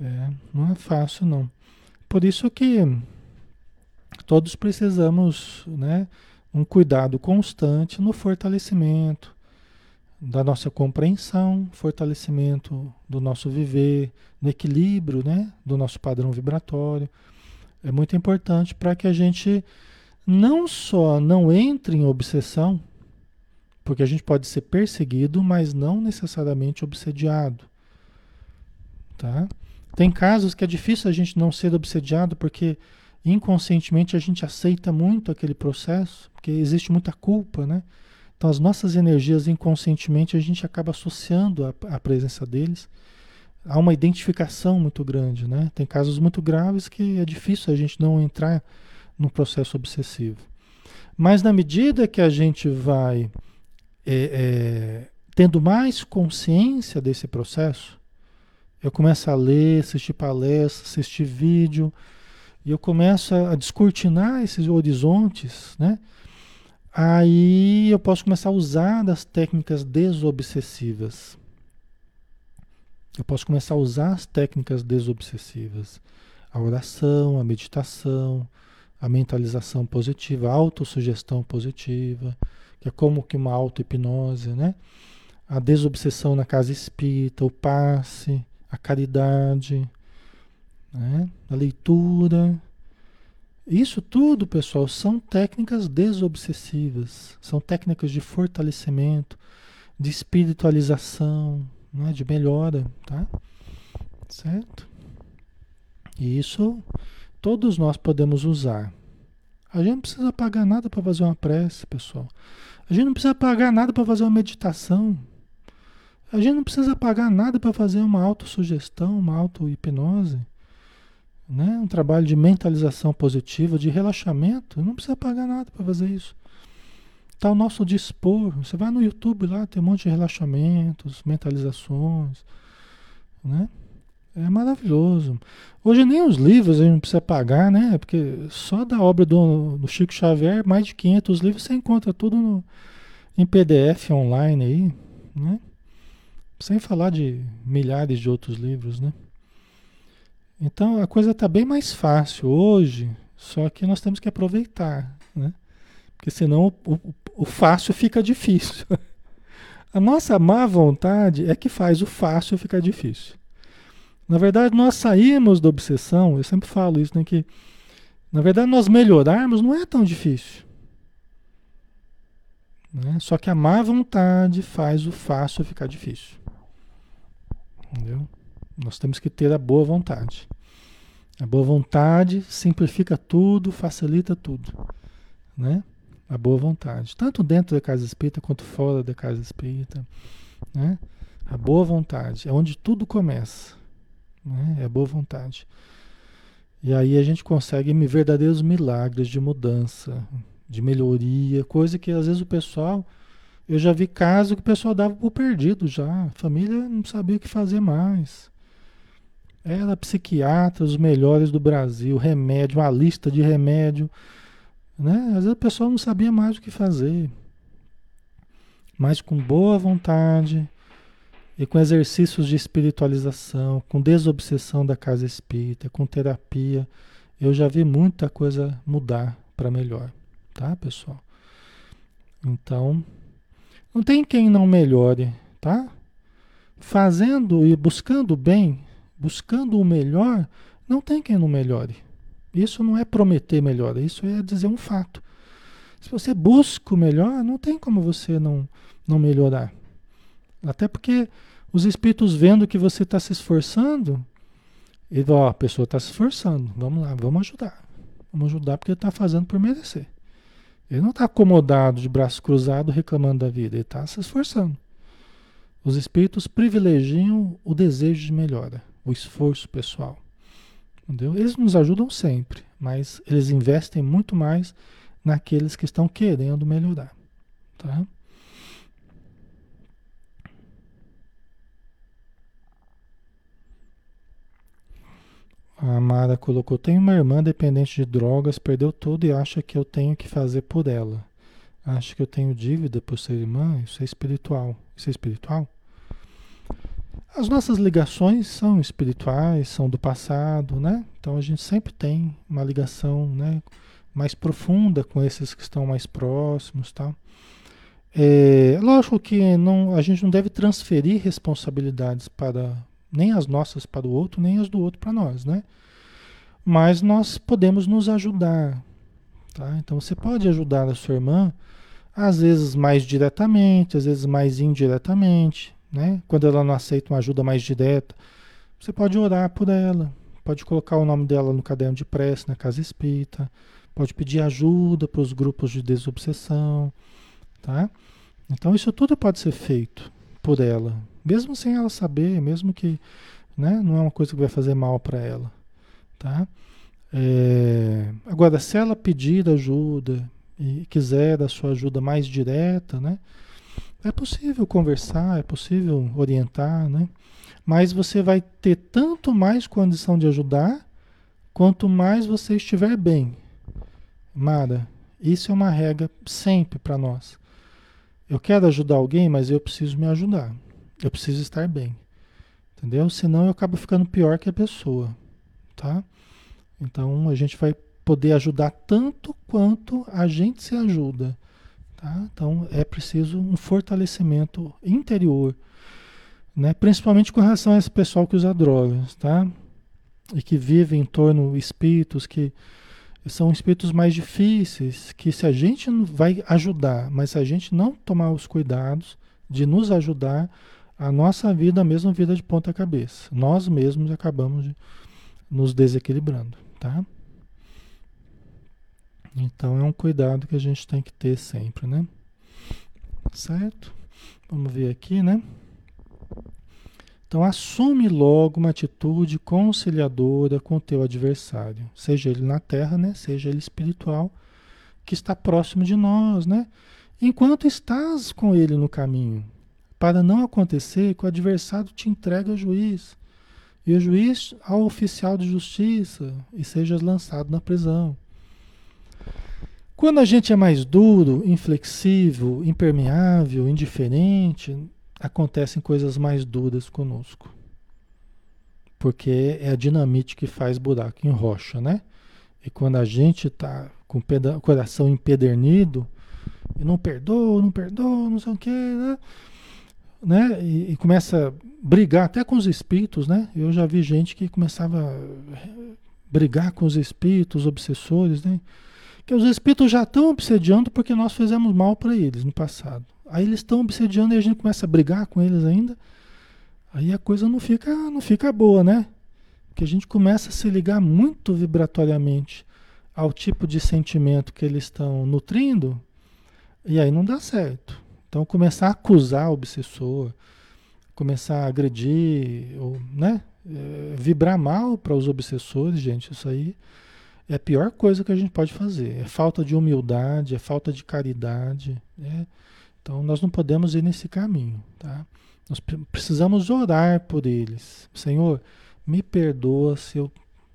É, não é fácil, não. Por isso que todos precisamos né, um cuidado constante no fortalecimento da nossa compreensão, fortalecimento do nosso viver, no equilíbrio né, do nosso padrão vibratório. É muito importante para que a gente não só não entre em obsessão, porque a gente pode ser perseguido, mas não necessariamente obsediado. Tá? Tem casos que é difícil a gente não ser obsediado porque inconscientemente a gente aceita muito aquele processo, porque existe muita culpa, né? Então as nossas energias inconscientemente a gente acaba associando a, a presença deles há uma identificação muito grande, né? Tem casos muito graves que é difícil a gente não entrar no processo obsessivo. Mas na medida que a gente vai é, é, tendo mais consciência desse processo, eu começo a ler, assistir palestras, assistir vídeo, e eu começo a descortinar esses horizontes, né? Aí eu posso começar a usar das técnicas desobsessivas. Eu posso começar a usar as técnicas desobsessivas, a oração, a meditação, a mentalização positiva, a autossugestão positiva, que é como que uma auto-hipnose, né? A desobsessão na casa espírita, o passe, a caridade, né? a leitura. Isso tudo, pessoal, são técnicas desobsessivas, são técnicas de fortalecimento, de espiritualização, né, de melhora, tá? Certo? E isso todos nós podemos usar. A gente não precisa pagar nada para fazer uma prece, pessoal. A gente não precisa pagar nada para fazer uma meditação. A gente não precisa pagar nada para fazer uma autossugestão, uma auto-hipnose. Né? Um trabalho de mentalização positiva, de relaxamento. Não precisa pagar nada para fazer isso. Está ao nosso dispor. Você vai no YouTube lá, tem um monte de relaxamentos, mentalizações, né? É maravilhoso. Hoje nem os livros a gente não precisa pagar, né? Porque só da obra do, do Chico Xavier, mais de 500 livros, você encontra tudo no, em PDF online aí, né? Sem falar de milhares de outros livros, né? Então a coisa está bem mais fácil hoje, só que nós temos que aproveitar, né? Porque senão o, o, o fácil fica difícil. *laughs* A nossa má vontade é que faz o fácil ficar difícil. Na verdade, nós saímos da obsessão, eu sempre falo isso, né? Que na verdade nós melhorarmos não é tão difícil. Né? Só que a má vontade faz o fácil ficar difícil. Entendeu? Nós temos que ter a boa vontade. A boa vontade simplifica tudo, facilita tudo. Né? A boa vontade. Tanto dentro da casa espírita quanto fora da casa espírita. Né? A boa vontade é onde tudo começa. Né? É a boa vontade. E aí a gente consegue verdadeiros milagres de mudança, de melhoria, coisa que às vezes o pessoal. Eu já vi casos que o pessoal dava por perdido já. A família não sabia o que fazer mais. Era psiquiatra, os melhores do Brasil, remédio, uma lista de remédio. Né? Às vezes o pessoal não sabia mais o que fazer. Mas com boa vontade e com exercícios de espiritualização, com desobsessão da casa espírita, com terapia, eu já vi muita coisa mudar para melhor, tá, pessoal? Então, não tem quem não melhore, tá? Fazendo e buscando bem, buscando o melhor, não tem quem não melhore. Isso não é prometer melhor, isso é dizer um fato. Se você busca o melhor, não tem como você não, não melhorar. Até porque os espíritos vendo que você está se esforçando, ele ó, a pessoa está se esforçando, vamos lá, vamos ajudar. Vamos ajudar porque ele está fazendo por merecer. Ele não está acomodado de braço cruzado reclamando da vida, ele está se esforçando. Os espíritos privilegiam o desejo de melhora o esforço pessoal. Entendeu? Eles nos ajudam sempre, mas eles investem muito mais naqueles que estão querendo melhorar. Tá? A Mara colocou: Tenho uma irmã dependente de drogas, perdeu tudo e acha que eu tenho que fazer por ela. Acha que eu tenho dívida por ser irmã? Isso é espiritual. Isso é espiritual? As nossas ligações são espirituais, são do passado, né? Então a gente sempre tem uma ligação, né, mais profunda com esses que estão mais próximos, tá? É, lógico que não, a gente não deve transferir responsabilidades para nem as nossas para o outro, nem as do outro para nós, né? Mas nós podemos nos ajudar, tá? Então você pode ajudar a sua irmã, às vezes mais diretamente, às vezes mais indiretamente, né? Quando ela não aceita uma ajuda mais direta, você pode orar por ela, pode colocar o nome dela no caderno de prece na casa espírita, pode pedir ajuda para os grupos de desobsessão, tá? Então isso tudo pode ser feito por ela, mesmo sem ela saber, mesmo que, né? Não é uma coisa que vai fazer mal para ela, tá? É, agora, se ela pedir ajuda e quiser a sua ajuda mais direta, né? É possível conversar, é possível orientar, né? Mas você vai ter tanto mais condição de ajudar, quanto mais você estiver bem. Mara, isso é uma regra sempre para nós. Eu quero ajudar alguém, mas eu preciso me ajudar. Eu preciso estar bem. Entendeu? Senão eu acabo ficando pior que a pessoa, tá? Então a gente vai poder ajudar tanto quanto a gente se ajuda. Tá? Então é preciso um fortalecimento interior, né? principalmente com relação a esse pessoal que usa drogas, tá? e que vive em torno de espíritos que são espíritos mais difíceis, que se a gente vai ajudar, mas se a gente não tomar os cuidados de nos ajudar, a nossa vida a mesma vida de ponta cabeça. Nós mesmos acabamos nos desequilibrando, tá? Então é um cuidado que a gente tem que ter sempre, né? Certo? Vamos ver aqui, né? Então assume logo uma atitude conciliadora com o teu adversário, seja ele na terra, né? Seja ele espiritual, que está próximo de nós, né? Enquanto estás com ele no caminho, para não acontecer que o adversário te entregue ao juiz, e o juiz ao oficial de justiça, e sejas lançado na prisão. Quando a gente é mais duro, inflexível, impermeável, indiferente, acontecem coisas mais duras conosco. Porque é a dinamite que faz buraco em rocha, né? E quando a gente está com o coração empedernido, e não perdoa, não perdoa, não sei o quê, né? né? E, e, começa a brigar até com os espíritos, né? Eu já vi gente que começava a brigar com os espíritos, obsessores, né? Que os espíritos já estão obsediando porque nós fizemos mal para eles no passado. Aí eles estão obsediando e a gente começa a brigar com eles ainda. Aí a coisa não fica, não fica boa, né? Porque a gente começa a se ligar muito vibratoriamente ao tipo de sentimento que eles estão nutrindo, e aí não dá certo. Então começar a acusar o obsessor, começar a agredir, ou, né? É, vibrar mal para os obsessores, gente, isso aí é a pior coisa que a gente pode fazer. É falta de humildade, é falta de caridade. Né? Então nós não podemos ir nesse caminho, tá? Nós precisamos orar por eles. Senhor, me perdoa se eu,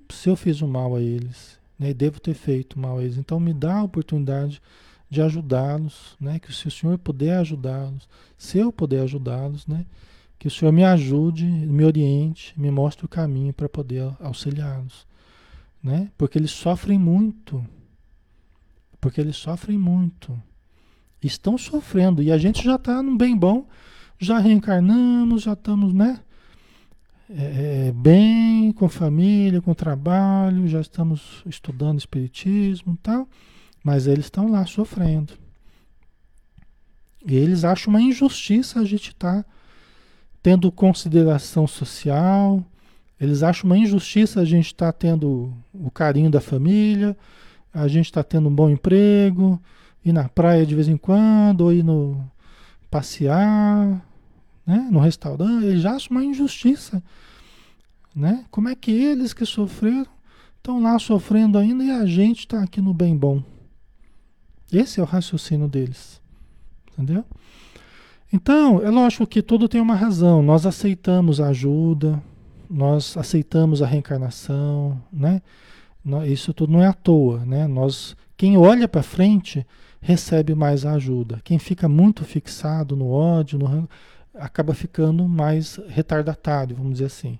se eu fiz um mal a eles, né? devo ter feito mal a eles. Então me dá a oportunidade de ajudá-los, né? Que se o Senhor puder ajudá-los, se eu puder ajudá-los, né? Que o Senhor me ajude, me oriente, me mostre o caminho para poder auxiliá-los, né? Porque eles sofrem muito, porque eles sofrem muito, estão sofrendo e a gente já está num bem bom, já reencarnamos, já estamos, né? É, é, bem, com família, com trabalho, já estamos estudando espiritismo tal, mas eles estão lá sofrendo. E eles acham uma injustiça a gente estar tá tendo consideração social, eles acham uma injustiça a gente estar tá tendo o carinho da família, a gente está tendo um bom emprego, ir na praia de vez em quando, ou ir no passear, né, no restaurante, eles acham uma injustiça. Né? Como é que eles que sofreram estão lá sofrendo ainda e a gente está aqui no bem bom? Esse é o raciocínio deles. Entendeu? Então, é lógico que tudo tem uma razão. Nós aceitamos a ajuda, nós aceitamos a reencarnação, né? Isso tudo não é à toa, né? Nós, quem olha para frente recebe mais ajuda. Quem fica muito fixado no ódio, no, acaba ficando mais retardatário, vamos dizer assim.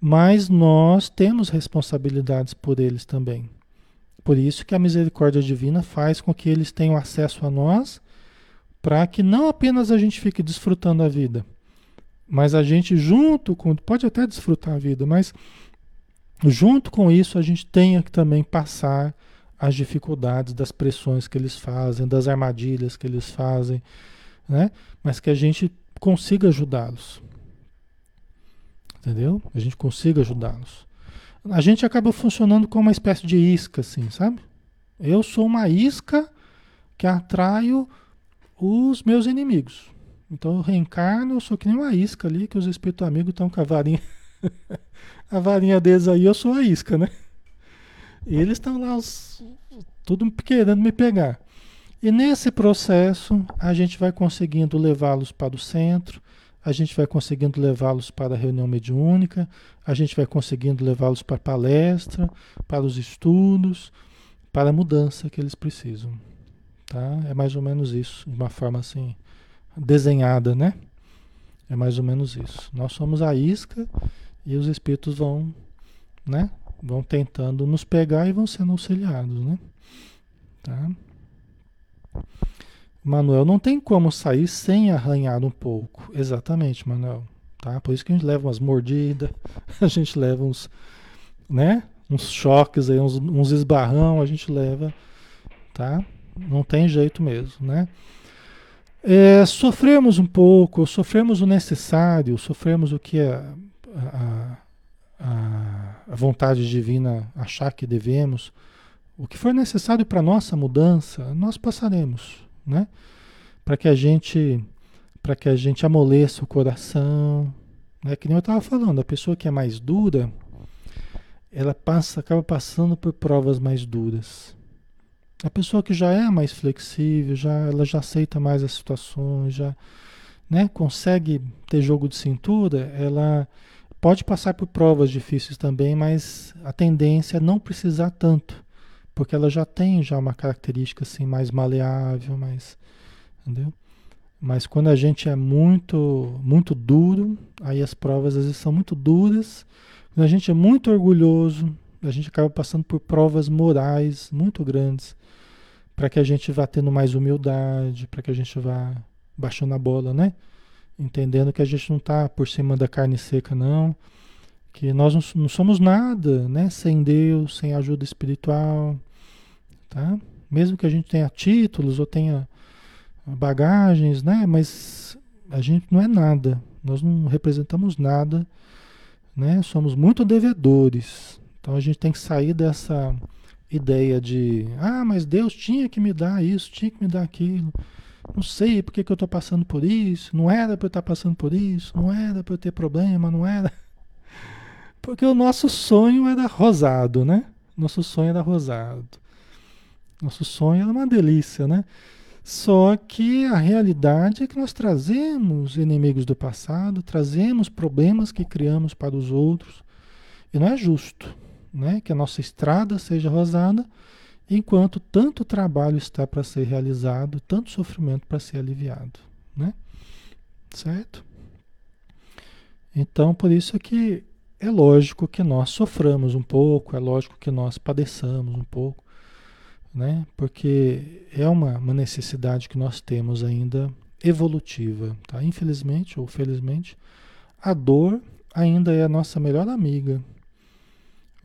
Mas nós temos responsabilidades por eles também. Por isso que a misericórdia divina faz com que eles tenham acesso a nós, para que não apenas a gente fique desfrutando a vida, mas a gente junto com, pode até desfrutar a vida, mas junto com isso a gente tenha que também passar as dificuldades das pressões que eles fazem, das armadilhas que eles fazem, né? Mas que a gente consiga ajudá-los. Entendeu? A gente consiga ajudá-los. A gente acaba funcionando como uma espécie de isca, assim, sabe? Eu sou uma isca que atraio os meus inimigos. Então eu reencarno, eu sou que nem uma isca ali, que os espíritos amigos estão com a varinha. *laughs* a varinha deles aí, eu sou a isca, né? E eles estão lá, os, tudo querendo me pegar. E nesse processo, a gente vai conseguindo levá-los para o centro, a gente vai conseguindo levá-los para a reunião mediúnica, a gente vai conseguindo levá-los para a palestra, para os estudos, para a mudança que eles precisam. Tá? É mais ou menos isso, de uma forma assim, desenhada, né? É mais ou menos isso. Nós somos a isca e os espíritos vão, né? Vão tentando nos pegar e vão sendo auxiliados, né? Tá? Manuel, não tem como sair sem arranhar um pouco. Exatamente, Manuel. Tá? Por isso que a gente leva umas mordidas, *laughs* a gente leva uns, né? Uns choques aí, uns, uns esbarrão, a gente leva, tá? Não tem jeito mesmo, né? É, sofremos um pouco, sofremos o necessário, sofremos o que a, a, a, a vontade divina achar que devemos, o que for necessário para nossa mudança, nós passaremos, né? Para que a gente para que a gente amoleça o coração, né? Que nem eu estava falando, a pessoa que é mais dura, ela passa, acaba passando por provas mais duras. A pessoa que já é mais flexível, já ela já aceita mais as situações, já né, consegue ter jogo de cintura, ela pode passar por provas difíceis também, mas a tendência é não precisar tanto porque ela já tem já uma característica assim mais maleável, mais, entendeu? Mas quando a gente é muito, muito duro, aí as provas às vezes são muito duras. Quando a gente é muito orgulhoso, a gente acaba passando por provas morais muito grandes para que a gente vá tendo mais humildade, para que a gente vá baixando a bola, né? Entendendo que a gente não está por cima da carne seca, não. Que nós não, somos nada, né? Sem Deus, sem ajuda espiritual, tá? Mesmo que a gente tenha títulos ou tenha bagagens, né? Mas a gente não é nada. Nós não representamos nada, né? Somos muito devedores. Então a gente tem que sair dessa ideia de, ah, mas Deus tinha que me dar isso, tinha que me dar aquilo. Não sei por que, eu estou passando por isso. Não era para eu estar passando por isso. Não era para eu ter problema. Não era. *laughs* Porque o nosso sonho era rosado, né? Nosso sonho era rosado. Nosso sonho era uma delícia, né? Só que a realidade é que nós trazemos inimigos do passado, trazemos problemas que criamos para os outros, e não é justo, né? Que a nossa estrada seja rosada, enquanto tanto trabalho está para ser realizado, tanto sofrimento para ser aliviado, né? Certo? Então, por isso é que é lógico que nós soframos um pouco, é lógico que nós padeçamos um pouco, né? Porque é uma, uma necessidade que nós temos ainda evolutiva, tá? Infelizmente ou felizmente, a dor ainda é a nossa melhor amiga,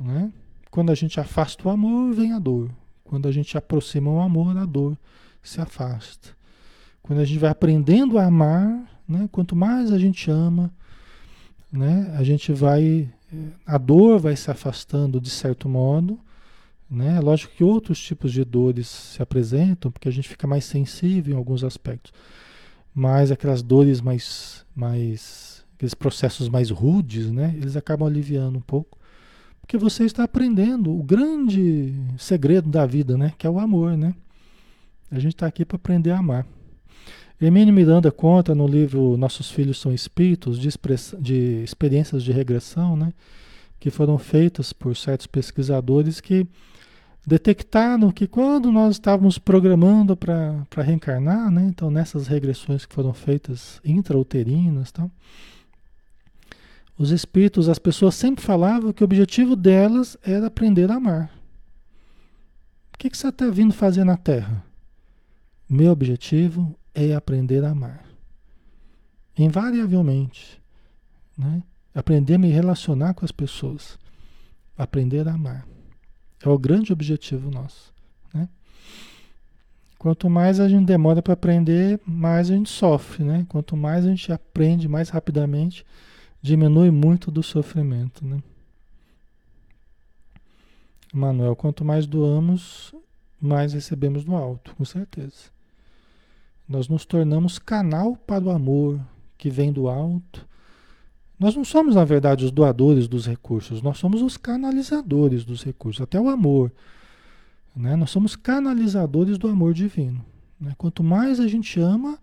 né? Quando a gente afasta o amor, vem a dor. Quando a gente aproxima o amor, a dor se afasta. Quando a gente vai aprendendo a amar, né? Quanto mais a gente ama, né? A gente vai a dor vai se afastando de certo modo, né? Lógico que outros tipos de dores se apresentam, porque a gente fica mais sensível em alguns aspectos. Mas aquelas dores mais, mais aqueles processos mais rudes, né? Eles acabam aliviando um pouco. Porque você está aprendendo o grande segredo da vida, né? Que é o amor, né? A gente está aqui para aprender a amar. Emílio Miranda conta no livro Nossos Filhos São Espíritos de, de experiências de regressão, né? Que foram feitas por certos pesquisadores que detectaram que quando nós estávamos programando para reencarnar, né, então nessas regressões que foram feitas intrauterinas, tal, os espíritos, as pessoas sempre falavam que o objetivo delas era aprender a amar. O que, que você está vindo fazer na Terra? Meu objetivo é aprender a amar. Invariavelmente. Né? Aprender a me relacionar com as pessoas. Aprender a amar. É o grande objetivo nosso. Né? Quanto mais a gente demora para aprender, mais a gente sofre. Né? Quanto mais a gente aprende mais rapidamente, diminui muito do sofrimento. Né? Manuel, quanto mais doamos, mais recebemos do alto, com certeza. Nós nos tornamos canal para o amor que vem do alto nós não somos, na verdade, os doadores dos recursos, nós somos os canalizadores dos recursos, até o amor. Né? Nós somos canalizadores do amor divino. Né? Quanto mais a gente ama,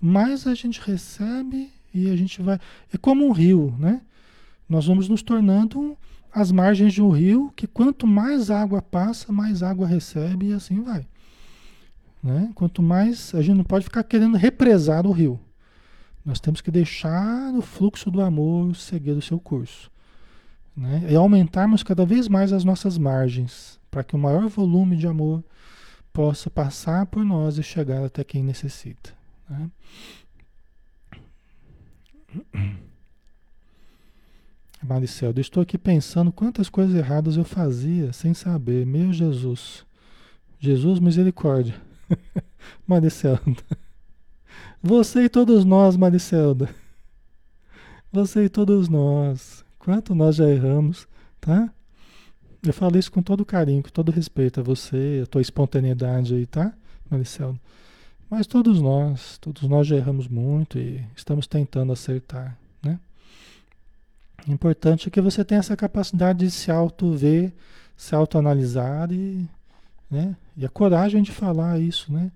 mais a gente recebe e a gente vai. É como um rio, né? Nós vamos nos tornando as margens de um rio que quanto mais água passa, mais água recebe e assim vai. Né? Quanto mais a gente não pode ficar querendo represar o rio. Nós temos que deixar o fluxo do amor seguir o seu curso. Né? E aumentarmos cada vez mais as nossas margens, para que o maior volume de amor possa passar por nós e chegar até quem necessita. Né? Maricelda, estou aqui pensando quantas coisas erradas eu fazia sem saber. Meu Jesus. Jesus, misericórdia. *laughs* Maricelda. Você e todos nós, Maricelda. Você e todos nós. Quanto nós já erramos, tá? Eu falo isso com todo carinho, com todo respeito a você, a tua espontaneidade aí, tá, Maricelda? Mas todos nós, todos nós já erramos muito e estamos tentando acertar, né? O importante é que você tenha essa capacidade de se auto-ver, se autoanalisar e, né? e a coragem de falar isso, né?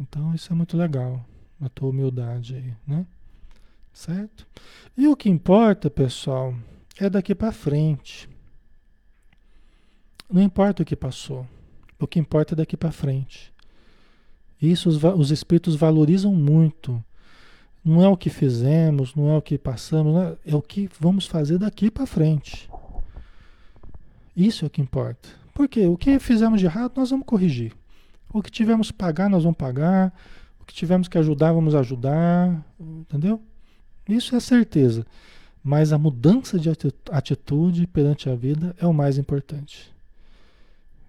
Então isso é muito legal a tua humildade aí, né? Certo? E o que importa, pessoal, é daqui para frente. Não importa o que passou. O que importa é daqui para frente. Isso os, os espíritos valorizam muito Não é o que fizemos, não é o que passamos, é, é o que vamos fazer daqui para frente. Isso é o que importa. Porque o que fizemos de errado, nós vamos corrigir. O que tivemos que pagar, nós vamos pagar. O que tivemos que ajudar, vamos ajudar. Entendeu? Isso é certeza. Mas a mudança de atitude perante a vida é o mais importante.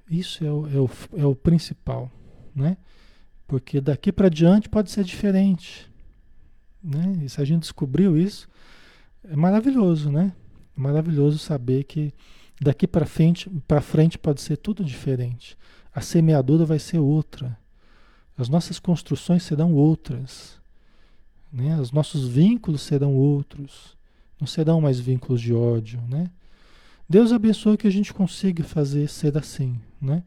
Isso é o, é o, é o principal, né? Porque daqui para diante pode ser diferente, né? E se a gente descobriu isso, é maravilhoso, né? É maravilhoso saber que daqui para frente, para frente pode ser tudo diferente. A semeadura vai ser outra. As nossas construções serão outras. Né? Os nossos vínculos serão outros. Não serão mais vínculos de ódio, né? Deus abençoe que a gente consiga fazer ser assim, né?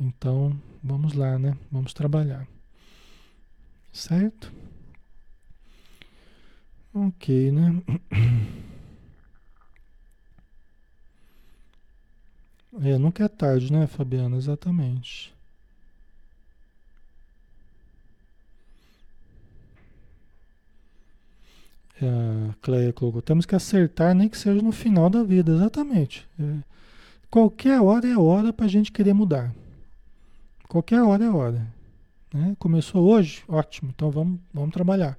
Então, vamos lá, né? Vamos trabalhar. Certo? Ok, né? *clears throat* É, nunca é tarde, né, Fabiana? Exatamente. É, a Cleia colocou, temos que acertar, nem que seja no final da vida, exatamente. É, qualquer hora é hora para a gente querer mudar. Qualquer hora é hora. Né? Começou hoje, ótimo, então vamos, vamos trabalhar.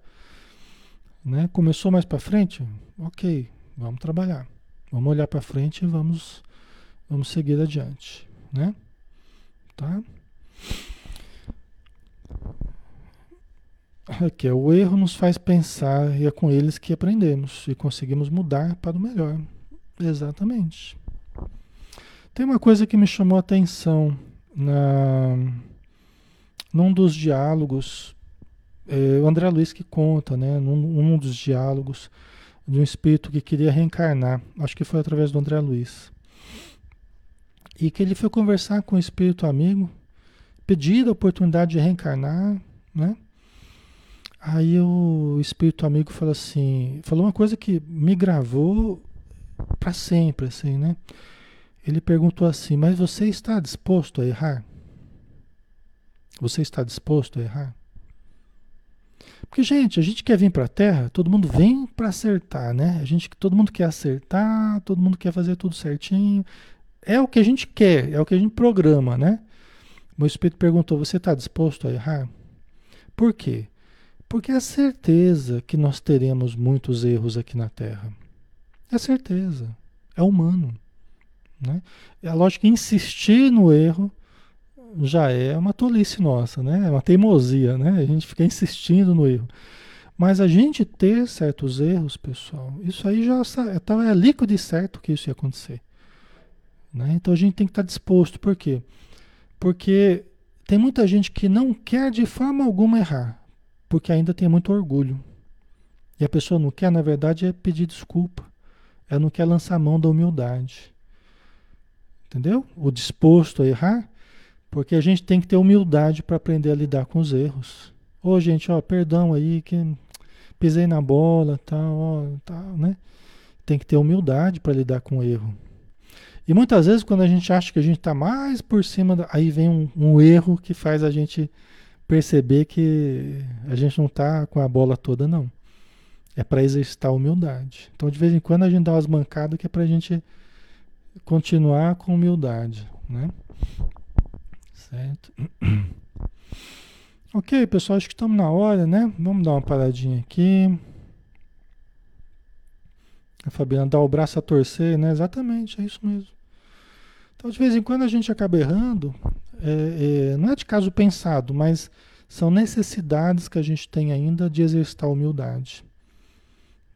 Né? Começou mais para frente, ok, vamos trabalhar. Vamos olhar para frente e vamos Vamos seguir adiante, né? Tá? Aqui, o erro nos faz pensar e é com eles que aprendemos e conseguimos mudar para o melhor. Exatamente. Tem uma coisa que me chamou a atenção na, num dos diálogos, é, o André Luiz que conta, né, num, num dos diálogos de um espírito que queria reencarnar. Acho que foi através do André Luiz. E que ele foi conversar com o espírito amigo, pedir a oportunidade de reencarnar, né? Aí o espírito amigo falou assim, falou uma coisa que me gravou para sempre, assim, né? Ele perguntou assim: "Mas você está disposto a errar? Você está disposto a errar?" Porque gente, a gente quer vir para a Terra, todo mundo vem para acertar, né? A gente, todo mundo quer acertar, todo mundo quer fazer tudo certinho, é o que a gente quer, é o que a gente programa, né? Meu espírito perguntou: você está disposto a errar? Por quê? Porque é certeza que nós teremos muitos erros aqui na Terra. É certeza. É humano. Né? É lógico que insistir no erro já é uma tolice nossa, né? É uma teimosia, né? A gente fica insistindo no erro. Mas a gente ter certos erros, pessoal, isso aí já é, é líquido e certo que isso ia acontecer. Né? Então a gente tem que estar disposto. Por quê? Porque tem muita gente que não quer de forma alguma errar, porque ainda tem muito orgulho. E a pessoa não quer, na verdade, é pedir desculpa. Ela não quer lançar a mão da humildade. Entendeu? O disposto a errar, porque a gente tem que ter humildade para aprender a lidar com os erros. Ô, gente, ó, perdão aí que pisei na bola, tal, ó, tal, né? Tem que ter humildade para lidar com o erro. E muitas vezes, quando a gente acha que a gente está mais por cima, da, aí vem um, um, erro que faz a gente perceber que a gente não está com a bola toda, não. É para exercitar a humildade. Então, de vez em quando, a gente dá umas mancadas que é para a gente continuar com humildade, né? Certo? *clears throat* Ok, pessoal, acho que estamos na hora, né? Vamos dar uma paradinha aqui. A Fabiana dá o braço a torcer, né? Exatamente, é isso mesmo. Então, de vez em quando a gente acaba errando, é, é, não é de caso pensado, mas são necessidades que a gente tem ainda de exercitar humildade.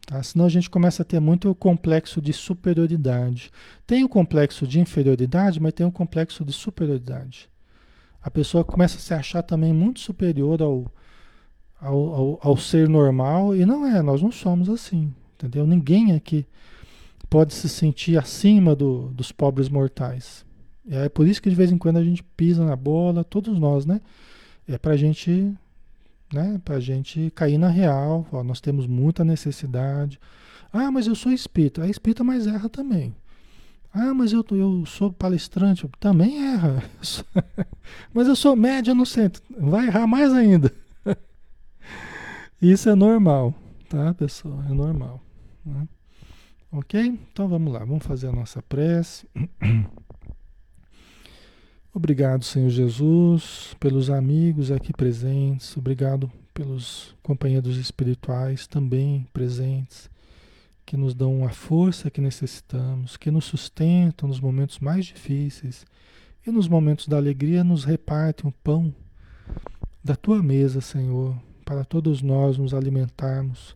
Tá? Senão a gente começa a ter muito o complexo de superioridade. Tem o complexo de inferioridade, mas tem o complexo de superioridade. A pessoa começa a se achar também muito superior ao, ao, ao, ao ser normal, e não é, nós não somos assim. Entendeu? Ninguém aqui pode se sentir acima do, dos pobres mortais. É por isso que de vez em quando a gente pisa na bola, todos nós, né? É para a gente, né? Para gente cair na real. Ó, nós temos muita necessidade. Ah, mas eu sou espírita. É espírita, mas erra também. Ah, mas eu, eu sou palestrante. Também erra. *laughs* mas eu sou média no centro. Vai errar mais ainda. *laughs* Isso é normal, tá, pessoal? É normal. Né? Ok? Então vamos lá, vamos fazer a nossa prece. *clears throat* Obrigado, Senhor Jesus, pelos amigos aqui presentes. Obrigado pelos companheiros espirituais também presentes, que nos dão a força que necessitamos, que nos sustentam nos momentos mais difíceis e nos momentos da alegria nos repartem o pão da tua mesa, Senhor, para todos nós nos alimentarmos,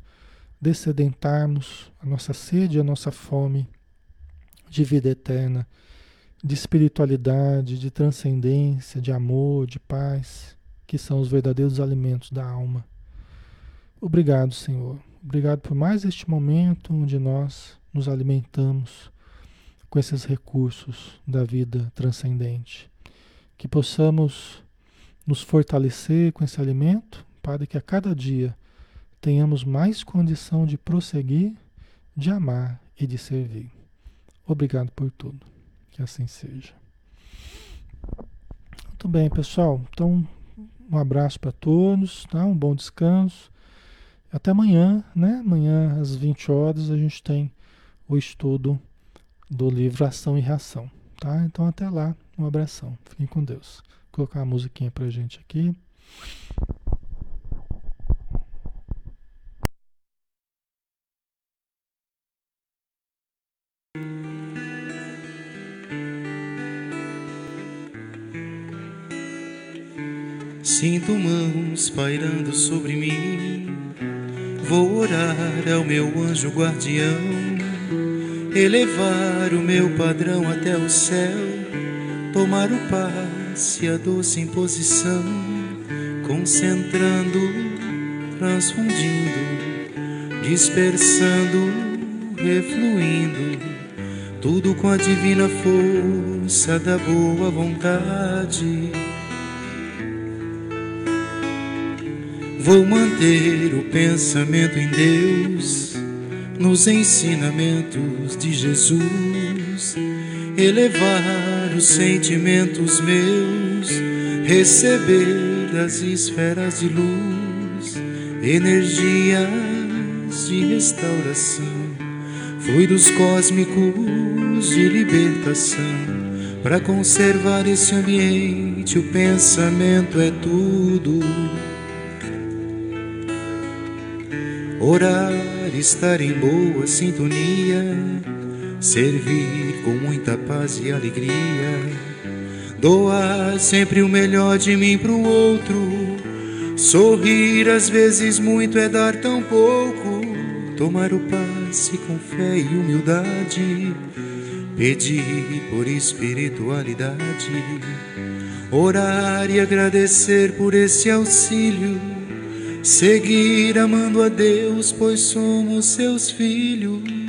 descedentarmos a nossa sede e a nossa fome de vida eterna de espiritualidade, de transcendência, de amor, de paz, que são os verdadeiros alimentos da alma. Obrigado, Senhor. Obrigado por mais este momento onde nós nos alimentamos com esses recursos da vida transcendente. Que possamos nos fortalecer com esse alimento para que a cada dia tenhamos mais condição de prosseguir, de amar e de servir. Obrigado por tudo. Que assim seja. Muito bem, pessoal. Então, um abraço para todos, tá? Um bom descanso. Até amanhã, né? Amanhã às 20 horas a gente tem o estudo do livro Ação e Reação, tá? Então até lá, um abração. Fiquem com Deus. Vou colocar a musiquinha pra gente aqui. Sinto mãos pairando sobre mim. Vou orar ao meu anjo guardião, elevar o meu padrão até o céu, tomar o passe, a doce imposição, concentrando, transfundindo, dispersando, refluindo, tudo com a divina força da boa vontade Vou manter o pensamento em Deus, nos ensinamentos de Jesus, elevar os sentimentos meus, receber das esferas de luz, energias de restauração, fluidos cósmicos de libertação. Para conservar esse ambiente, o pensamento é tudo. Orar, estar em boa sintonia, servir com muita paz e alegria, doar sempre o melhor de mim para o outro, sorrir às vezes muito é dar tão pouco, tomar o passe com fé e humildade, pedir por espiritualidade, orar e agradecer por esse auxílio seguir amando a Deus, pois somos seus filhos.